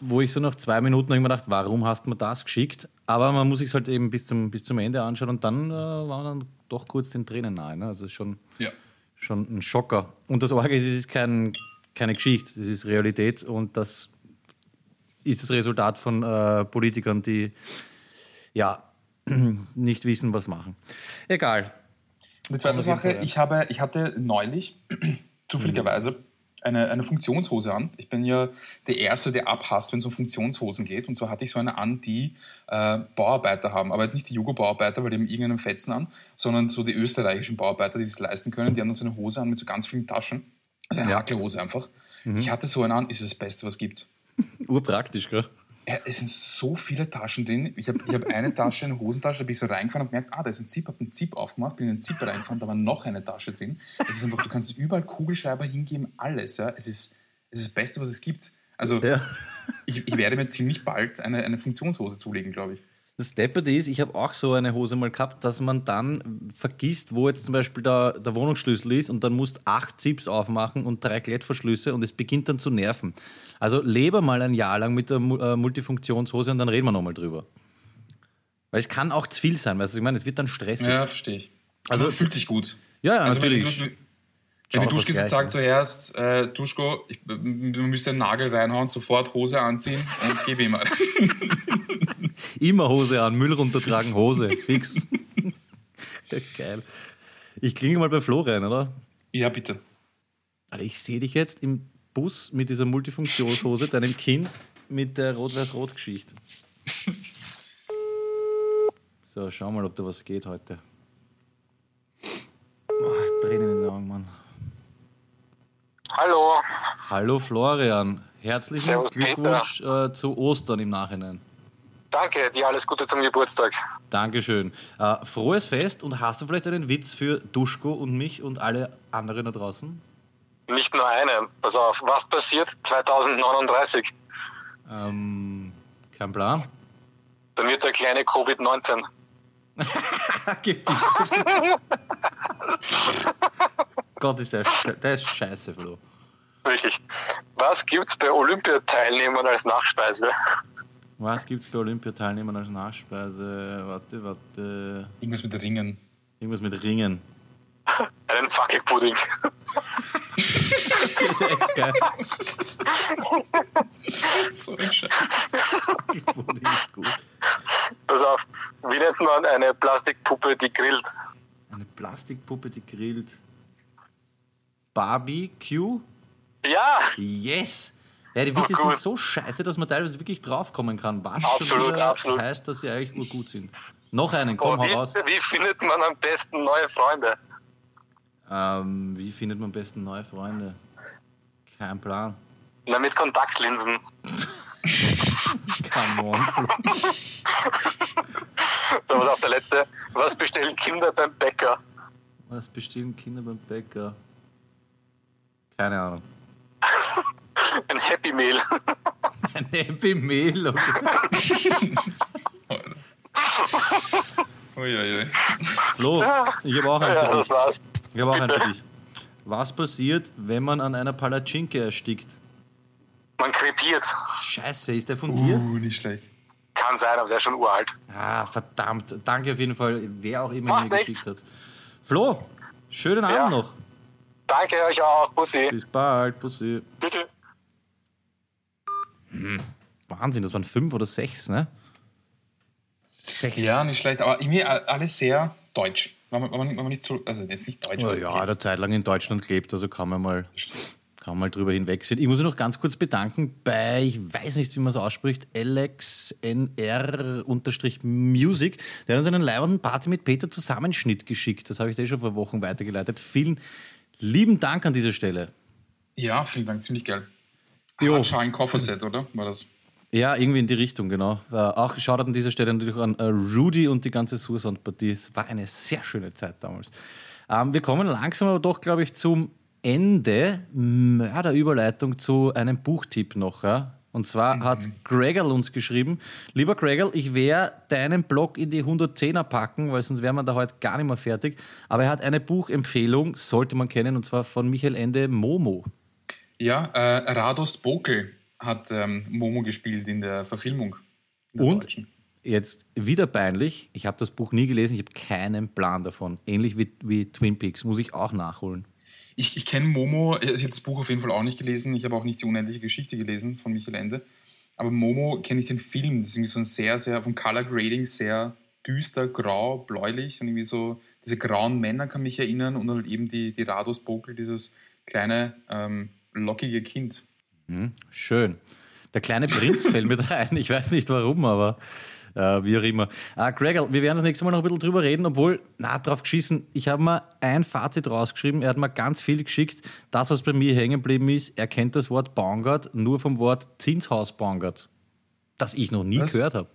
wo ich so nach zwei Minuten mir gedacht, warum hast du mir das geschickt? Aber man muss sich halt eben bis zum, bis zum Ende anschauen und dann äh, war man dann doch kurz den Tränen nahe. Ne? Also es ist schon, Ja. schon ein Schocker. Und das Orge ist, es ist kein, keine Geschichte, es ist Realität und das ist das Resultat von äh, Politikern, die ja *clears throat* nicht wissen, was machen. Egal. Die zweite jeden Sache, ich, habe, ich hatte neulich *clears throat* zufälligerweise eine, eine Funktionshose an. Ich bin ja der Erste, der abhasst, wenn es um Funktionshosen geht. Und zwar hatte ich so eine an, die äh, Bauarbeiter haben. Aber nicht die Jugo-Bauarbeiter, weil die haben irgendeinen Fetzen an, sondern so die österreichischen Bauarbeiter, die es leisten können. Die haben dann so eine Hose an mit so ganz vielen Taschen. Also eine Ja. Hackelhose einfach. Ich hatte so eine an, ist das Beste, was es gibt. *laughs* Urpraktisch, gell? Ja, es sind so viele Taschen drin. Ich habe ich hab eine Tasche, eine Hosentasche, da bin ich so reingefahren und gemerkt, ah, da ist ein Zip, habe einen Zip aufgemacht, bin in den Zip reingefahren, da war noch eine Tasche drin. Es ist einfach, du kannst überall Kugelschreiber hingeben, alles. Ja. Es, ist, es ist das Beste, was es gibt. Also Ja. ich, ich werde mir ziemlich bald eine, eine Funktionshose zulegen, glaube ich. Das Depperte ist, ich habe auch so eine Hose mal gehabt, dass man dann vergisst, wo jetzt zum Beispiel der, der Wohnungsschlüssel ist und dann musst acht Zips aufmachen und drei Klettverschlüsse und es beginnt dann zu nerven. Also lebe mal ein Jahr lang mit der äh, Multifunktionshose und dann reden wir nochmal drüber. Weil es kann auch zu viel sein, weißt du, ich meine, es wird dann stressig. Ja, verstehe ich. Also- Also fühlt sich gut. Ja, ja, also natürlich. Wenn, wenn die gleich, sagt zuerst, äh, Duschko, ich, man müsste einen Nagel reinhauen, sofort Hose anziehen und gib ihm mal. *laughs* Immer Hose an, Müll runtertragen, Hose, fix. *laughs* Geil. Ich klinge mal bei Flo rein, oder? ja, bitte. Alter, ich sehe dich jetzt im Bus mit dieser Multifunktionshose, deinem Kind mit der Rot-Weiß-Rot-Geschichte. So, schau mal, ob da was geht heute. Oh, Tränen in den Augen, Mann. Hallo, Hallo Florian, herzlichen Servus, Glückwunsch äh, zu Ostern im Nachhinein. Danke, dir alles Gute zum Geburtstag. Dankeschön. Äh, frohes Fest und hast du vielleicht einen Witz für Duschko und mich und alle anderen da draußen? Nicht nur einen. Pass auf, was passiert 2039? Ähm, kein Plan. Dann wird der kleine Covid-19. *laughs* Gib dich. *laughs* Gott, ist der, der ist scheiße, Flo. Wirklich. Was gibt's bei Olympiateilnehmern als Nachspeise? Was gibt's bei Olympiateilnehmern als Nachspeise? Warte, warte. Irgendwas mit Ringen. Irgendwas mit Ringen. *laughs* Einen Fackelpudding. Der ist geil. So ein Scheiß. Pudding ist gut. Pass auf, wie nennt man eine Plastikpuppe, die grillt? Eine Plastikpuppe, die grillt. Barbecue? Ja, Yes! Ja, die Witze sind gut. so scheiße, dass man teilweise wirklich draufkommen kann. Was Absolut, absolut. heißt, dass sie eigentlich urgut sind. Noch einen, komm, oh, hau raus. wie, wie findet man am besten neue Freunde? Ähm, wie findet man am besten neue Freunde? Kein Plan. Na, mit Kontaktlinsen. Come on. *laughs* So, was auf der letzte. Was bestellen Kinder beim Bäcker? Was bestellen Kinder beim Bäcker? Keine Ahnung. Happy Meal. Ein Happy Meal. Okay. Uiuiui. Flo, ich habe auch einen Ja, für dich. Ich habe auch einen für dich. Was passiert, wenn man an einer Palatschinke erstickt? Man krepiert. Scheiße, ist der von dir? Uh, nicht schlecht. Kann sein, aber der ist schon uralt. Ah, verdammt. Danke auf jeden Fall, wer auch immer Macht mir nichts. geschickt hat. Flo, schönen Ja. Abend noch. Danke euch auch. Bussi. Bis bald. Pussy. Bitte. Wahnsinn, das waren fünf oder sechs, ne? Sechs. Ja, nicht schlecht, aber irgendwie alles sehr deutsch. War man, war man, nicht, so, also jetzt nicht deutsch, Oh, ja, der Zeit lang in Deutschland gelebt, also kann man mal, kann man mal drüber hinwegsehen. Ich muss mich noch ganz kurz bedanken bei, ich weiß nicht, wie man es ausspricht, LXNR-Music. Der hat uns einen leibenden Party mit Peter Zusammenschnitt geschickt. Das habe ich dir schon vor Wochen weitergeleitet. Vielen lieben Dank an dieser Stelle. Ja, vielen Dank, ziemlich geil. Jo. Hartschalen Kofferset, oder? War das? Ja, irgendwie in die Richtung, genau. Äh, auch Shoutout an dieser Stelle natürlich an äh, Rudy und die ganze Sursand-Partie. Es war eine sehr schöne Zeit damals. Ähm, wir kommen langsam aber doch, glaube ich, zum Ende. Mörderüberleitung zu einem Buchtipp noch. Ja? Und zwar hat Gregor uns geschrieben, lieber Gregor, ich werde deinen Blog in die 110er packen, weil sonst wären wir da heute gar nicht mehr fertig. Aber er hat eine Buchempfehlung, sollte man kennen, und zwar von Michael Ende, Momo. Ja, äh, Radost Bokel hat ähm, Momo gespielt in der Verfilmung. In der Und deutschen. jetzt wieder peinlich, ich habe das Buch nie gelesen, ich habe keinen Plan davon. Ähnlich wie, wie Twin Peaks, muss ich auch nachholen. Ich, ich kenne Momo, also ich habe das Buch auf jeden Fall auch nicht gelesen. Ich habe auch nicht die unendliche Geschichte gelesen von Michael Ende. Aber Momo kenne ich den Film. Das ist irgendwie so ein sehr, sehr, vom Color Grading sehr düster, grau, bläulich. Und irgendwie so, diese grauen Männer kann mich erinnern. Und halt eben die, die Rados Bokel, dieses kleine, ähm, lockige Kind. Schön. Der kleine Prinz *laughs* fällt mir da ein. Ich weiß nicht warum, aber äh, wie auch immer. Äh, Gregor, wir werden das nächste Mal noch ein bisschen drüber reden, obwohl, na, drauf geschissen, ich habe mal ein Fazit rausgeschrieben. Er hat mir ganz viel geschickt. Das, was bei mir hängen geblieben ist, er kennt das Wort Baumgart nur vom Wort Zinshaus Baumgart. das ich noch nie Was? gehört habe.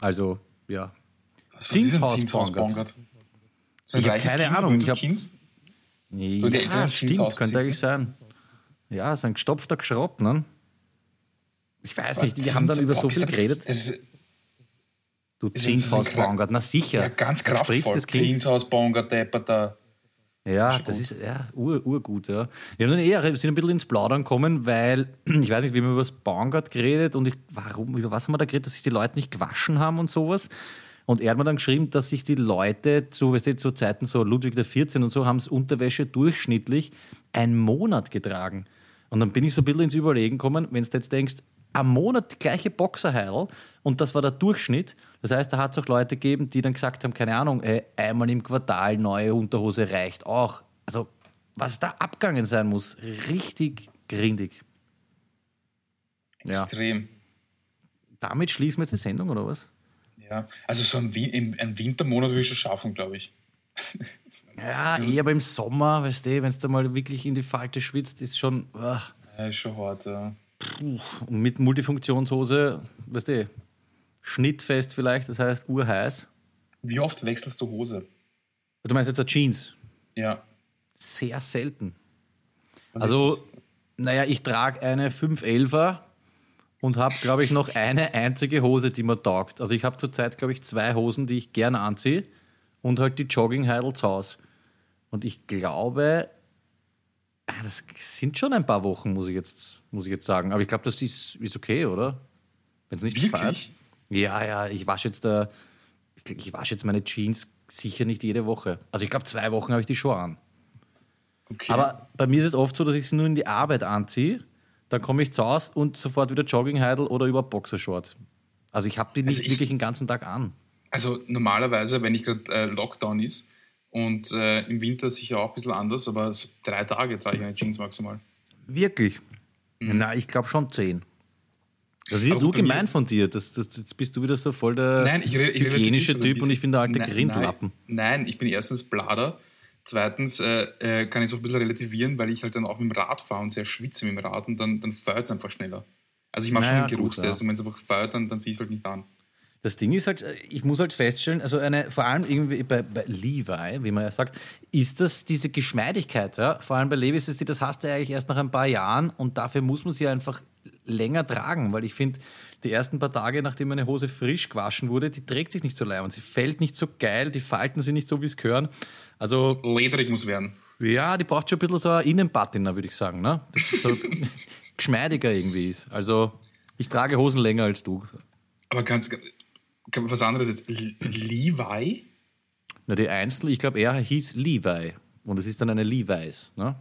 Also, ja. Was, was Zinshaus Zinshaus? So Ich hab reiches keine kind, Ahnung, ich hab- Kind? Ja, So ins stimmt, könnte eigentlich sein. Ja, so ein gestopfter Schrott, ne? Ich weiß nicht, wir haben dann über so viel geredet. Du Zinshaus Bongard, na sicher. ja ganz kraftvoll. spritztes Kind. Zinshaus Bongard, Depperter. Ja, das ist ja ur, urgut, ja. Wir haben eher, sind ein bisschen ins Plaudern gekommen, weil, *clears throat* ich weiß nicht, wir haben über das Bangard geredet und ich, warum, über was haben wir da geredet, dass sich die Leute nicht gewaschen haben und sowas. Und er hat mir dann geschrieben, dass sich die Leute zu, weißt du, zu Zeiten so Ludwig XIV. und so haben es Unterwäsche durchschnittlich einen Monat getragen. Und dann bin ich so ein bisschen ins Überlegen gekommen, wenn du jetzt denkst, am Monat die gleiche Boxerheil und das war der Durchschnitt. Das heißt, da hat es auch Leute gegeben, die dann gesagt haben, keine Ahnung, ey, einmal im Quartal neue Unterhose reicht auch. Also, was da abgegangen sein muss, richtig grindig. Ja. Extrem. Damit schließen wir jetzt die Sendung, oder was? Ja. Also so ein, Win im, Wintermonat würde ich schon schaffen, glaube ich. *laughs* Ja, eh, aber im Sommer, weißt du, wenn du mal wirklich in die Falte schwitzt, ist schon. ach. Ja, ist schon hart, ja. Und mit Multifunktionshose, weißt du, schnittfest vielleicht, das heißt urheiß. Wie oft wechselst du Hose? Du meinst jetzt eine Jeans? Ja. Sehr selten. Was Also, naja, ich trage eine 511er und habe, glaube ich, noch eine einzige Hose, die mir taugt. Also ich habe zurzeit, glaube ich, zwei Hosen, die ich gerne anziehe und halt die Jogging-Heidel zu Hause. Und ich glaube, ah, das sind schon ein paar Wochen, muss ich jetzt, muss ich jetzt sagen. Aber ich glaube, das ist, ist okay, oder? Wenn es nicht Wirklich? feiert. Ja, ja, ich wasche jetzt da, ich, ich wasche jetzt meine Jeans sicher nicht jede Woche. Also ich glaube, zwei Wochen habe ich die schon an. Okay. Aber bei mir ist es oft so, dass ich sie nur in die Arbeit anziehe, dann komme ich zu Hause und sofort wieder Joggingheidel oder über Boxershort. Also ich habe die nicht Also ich- wirklich den ganzen Tag an. Also normalerweise, wenn ich gerade äh, Lockdown ist und äh, im Winter sicher auch ein bisschen anders, aber so drei Tage trage ich eine Jeans maximal. Wirklich? Na, ich glaube schon zehn. Das ist Mhm. Jetzt so gemein von dir. Das, das, jetzt bist du wieder so voll der Nein, ich ich hygienische wirklich Typ und ich bin der alte Nein, Grindlappen. Nein, nein, ich bin erstens Blader. Zweitens äh, äh, kann ich es auch ein bisschen relativieren, weil ich halt dann auch mit dem Rad fahre und sehr schwitze mit dem Rad und dann, dann feuert es einfach schneller. Also ich mache Naja, schon einen Geruchstest ja. und wenn es einfach feuert, dann, dann ziehe ich es halt nicht an. Das Ding ist halt, ich muss halt feststellen, also eine, vor allem irgendwie bei, bei Levi, wie man ja sagt, ist das diese Geschmeidigkeit, ja? vor allem bei Levis ist die, das hast du ja eigentlich erst nach ein paar Jahren und dafür muss man sie einfach länger tragen, weil ich finde, die ersten paar Tage, nachdem meine Hose frisch gewaschen wurde, die trägt sich nicht so leid und sie fällt nicht so geil, die Falten sind nicht so, wie es gehören. Also Lederig muss werden. ja, die braucht schon ein bisschen so eine Innenpatina, würde ich sagen, ne? dass sie so *laughs* geschmeidiger irgendwie ist. Also ich trage Hosen länger als du. Aber ganz, was anderes jetzt. L- Levi? Na, die Einzel, ich glaube, er hieß Levi. Und es ist dann eine Levi's. Ne?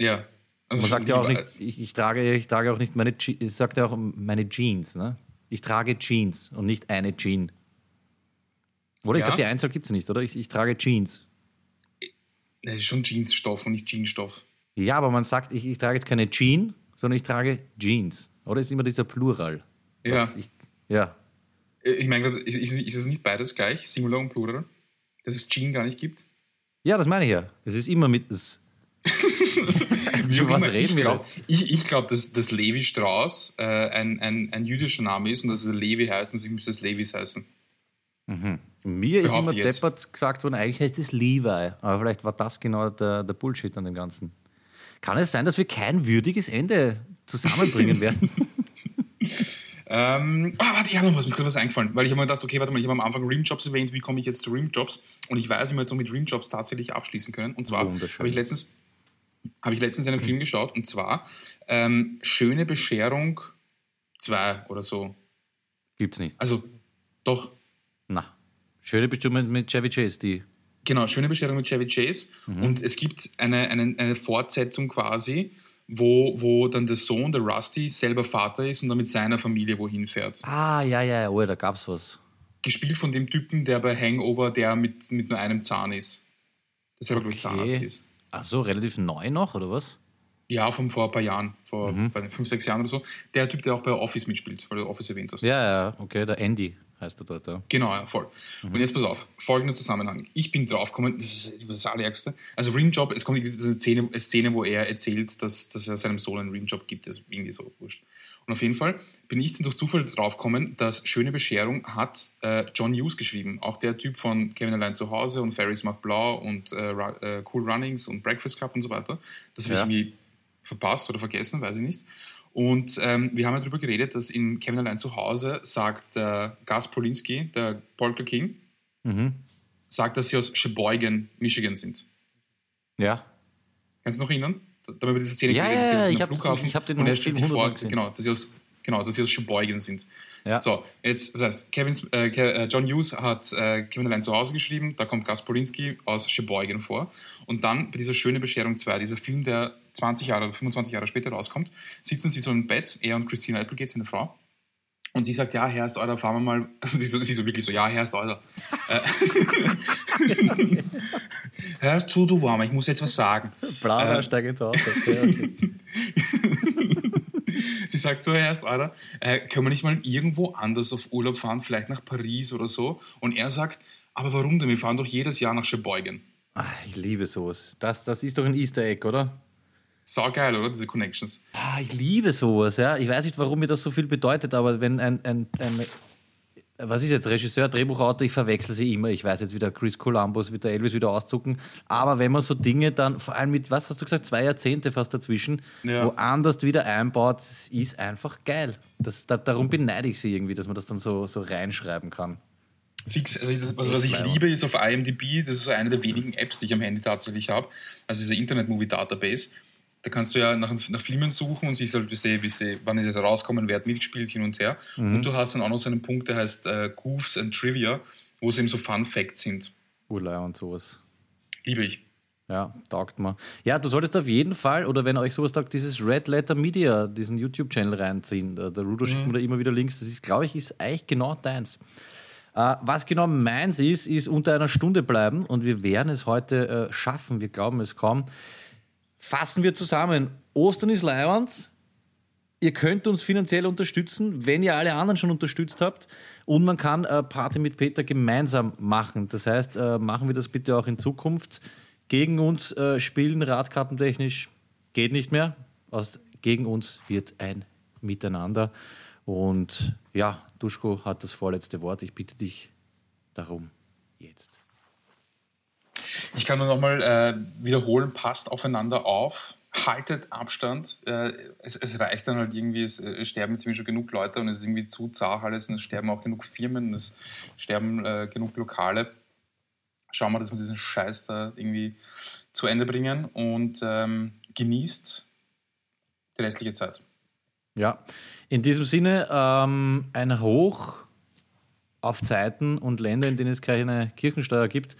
Ja. Also Man sagt ja auch nicht, ich, ich, trage, ich trage auch nicht meine, es sagt ja auch meine Jeans. Ne? Ich trage Jeans und nicht eine Jean. Oder ich Ja. glaube, die Einzel gibt es nicht, oder? Ich, ich trage Jeans. Das ist schon Jeansstoff und nicht Jeansstoff. Ja, aber man sagt, ich, ich trage jetzt keine Jean, sondern ich trage Jeans. Oder ist immer dieser Plural? Ja. Ich, ja. Äh, Ich meine, ist, ist, ist es nicht beides gleich, Singular und Plural? Dass es Jean gar nicht gibt? Ja, das meine ich ja. Es ist immer mit S. *laughs* Zu was immer, reden ich wir glaub, ich, ich glaube, dass, dass Levi Strauss äh, ein, ein, ein jüdischer Name ist und dass es Levi heißt und deswegen müsste es Levis heißen. Mir ist immer jetzt. deppert gesagt worden, eigentlich heißt es Levi. Aber vielleicht war das genau der, der Bullshit an dem Ganzen. Kann es sein, dass wir kein würdiges Ende zusammenbringen werden? *laughs* Ähm, ah, warte, ich habe noch was, mir ist gerade was eingefallen, weil ich habe mir gedacht, okay, warte mal, ich habe am Anfang Rimjobs erwähnt, wie komme ich jetzt zu Rimjobs? Und ich weiß, wie wir jetzt so mit Rimjobs tatsächlich abschließen können. Und zwar habe ich letztens habe ich letztens einen Film geschaut und zwar ähm, Schöne Bescherung 2 oder so. Gibt's nicht. Also doch, Na. Schöne Bestimmung mit Chevy Chase, die. Genau, schöne Bestellung mit Chevy Chase. Und es gibt eine, eine, eine Fortsetzung quasi, wo, wo dann der Sohn, der Rusty, selber Vater ist und dann mit seiner Familie wohin fährt. Ah, ja, ja, ja, oh, da gab's was. Gespielt von dem Typen, der bei Hangover, der mit, mit nur einem Zahn ist. Der selber, glaube ich, Zahnarzt ist. Ach so, relativ neu noch, oder was? Ja, von vor ein paar Jahren, vor nicht, fünf, sechs Jahren oder so. Der Typ, der auch bei Office mitspielt, weil du Office erwähnt hast. Ja, ja, okay, der Andy. Heißt er dort, ja. Genau, ja, voll. Und jetzt pass auf, folgender Zusammenhang. Ich bin draufgekommen, das ist das Allerärgste. Also Rimjob, es kommt eine Szene, eine Szene, wo er erzählt, dass, dass er seinem Sohn einen Rimjob gibt, das ist irgendwie so wurscht. Und auf jeden Fall bin ich dann durch Zufall draufgekommen, dass Schöne Bescherung hat äh, John Hughes geschrieben. Auch der Typ von Kevin allein zu Hause und Ferris macht blau und äh, äh, Cool Runnings und Breakfast Club und so weiter. Das habe Ja. ich irgendwie verpasst oder vergessen, weiß ich nicht. Und ähm, wir haben ja darüber geredet, dass in Kevin allein zu Hause sagt der Gus Polinski, der Polka King, Mhm. sagt, dass sie aus Sheboygan, Michigan sind. Ja. Kannst du noch erinnern? Da haben wir über diese Szene Ja, geredet, ja, dass ja, sie ich am hab das- Flughafen ich hab den und er stellt sich vor, 100 gesehen. genau, dass sie aus genau, dass sie aus Sheboygan sind. Ja. So, jetzt, das heißt, Kevins, äh, äh, John Hughes hat äh, Kevin allein zu Hause geschrieben, da kommt Gus Polinski aus Sheboygan vor. Und dann bei dieser schöne Bescherung 2, dieser Film, der 20 Jahre oder 25 Jahre später rauskommt, sitzen sie so im Bett, er und Christina Applegate, seine Frau. Und sie sagt, ja, Herr ist euer, fahren wir mal. Also *laughs* sie, so, sie so wirklich so, ja, Herr ist euer. Äh, *laughs* Herr ist zu, du warm, ich muss jetzt was sagen. Blau, Äh, steige. Okay, okay. *laughs* Sie sagt so, Herr Steuer, äh, können wir nicht mal irgendwo anders auf Urlaub fahren, vielleicht nach Paris oder so? Und er sagt, aber warum denn? Wir fahren doch jedes Jahr nach Sheboygan. Ah, ich liebe sowas. Das, das ist doch ein Easter Egg, oder? Saugeil, oder? Diese Connections. Ah, ich liebe sowas, ja. Ich weiß nicht, warum mir das so viel bedeutet, aber wenn ein, ein, ein was ist jetzt, Regisseur, Drehbuchautor, ich verwechsel sie immer. Ich weiß jetzt wieder, Chris Columbus wird der Elvis wieder auszucken. Aber wenn man so Dinge dann, vor allem mit, was hast du gesagt, zwei Jahrzehnte fast dazwischen, Ja. woanders wieder einbaut, ist einfach geil. Das, da, darum beneide ich sie irgendwie, dass man das dann so, so reinschreiben kann. Fix, also das, also was ich liebe, ist auf IMDb, das ist so eine der wenigen Apps, die ich am Handy tatsächlich habe, also diese Internet-Movie-Database. Da kannst du ja nach, nach Filmen suchen und siehst halt, wie sie, wie sie, wann ist jetzt rauskommen, wer hat mitgespielt, hin und her. Und du hast dann auch noch so einen Punkt, der heißt äh, Goofs and Trivia, wo es eben so Fun Facts sind. Urlei und sowas. Liebe ich. Ja, taugt mir. Ja, du solltest auf jeden Fall, oder wenn euch sowas taugt, dieses Red Letter Media, diesen YouTube-Channel reinziehen. Der, Rudo schickt mir da immer wieder Links. Das ist, glaube ich, ist eigentlich genau deins. Äh, was genau meins ist, ist unter einer Stunde bleiben und wir werden es heute äh, schaffen. Wir glauben es kaum. Fassen wir zusammen. Ostern ist Leihwand. Ihr könnt uns finanziell unterstützen, wenn ihr alle anderen schon unterstützt habt. Und man kann äh, Party mit Peter gemeinsam machen. Das heißt, äh, machen wir das bitte auch in Zukunft. Gegen uns äh, spielen, radkartentechnisch, geht nicht mehr. Aus, gegen uns wird ein Miteinander. Und ja, Duschko hat das vorletzte Wort. Ich bitte dich darum jetzt. Ich kann nur nochmal äh, wiederholen, passt aufeinander auf, haltet Abstand. Äh, es, es reicht dann halt irgendwie, es, äh, es sterben irgendwie schon genug Leute und es ist irgendwie zu zart alles und es sterben auch genug Firmen und es sterben äh, genug Lokale. Schauen wir, dass wir diesen Scheiß da irgendwie zu Ende bringen und ähm, genießt die restliche Zeit. Ja, in diesem Sinne ähm, ein Hoch auf Zeiten und Länder, in denen es keine Kirchensteuer gibt.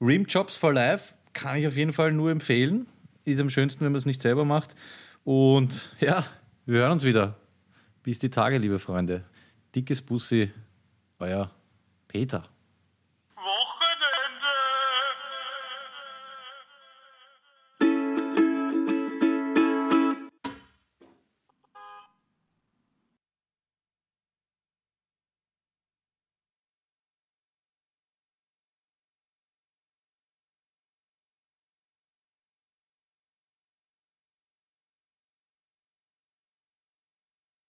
Rim Jobs for Life kann ich auf jeden Fall nur empfehlen. Ist am schönsten, wenn man es nicht selber macht. Und ja, wir hören uns wieder. Bis die Tage, liebe Freunde. Dickes Bussi, euer Peter.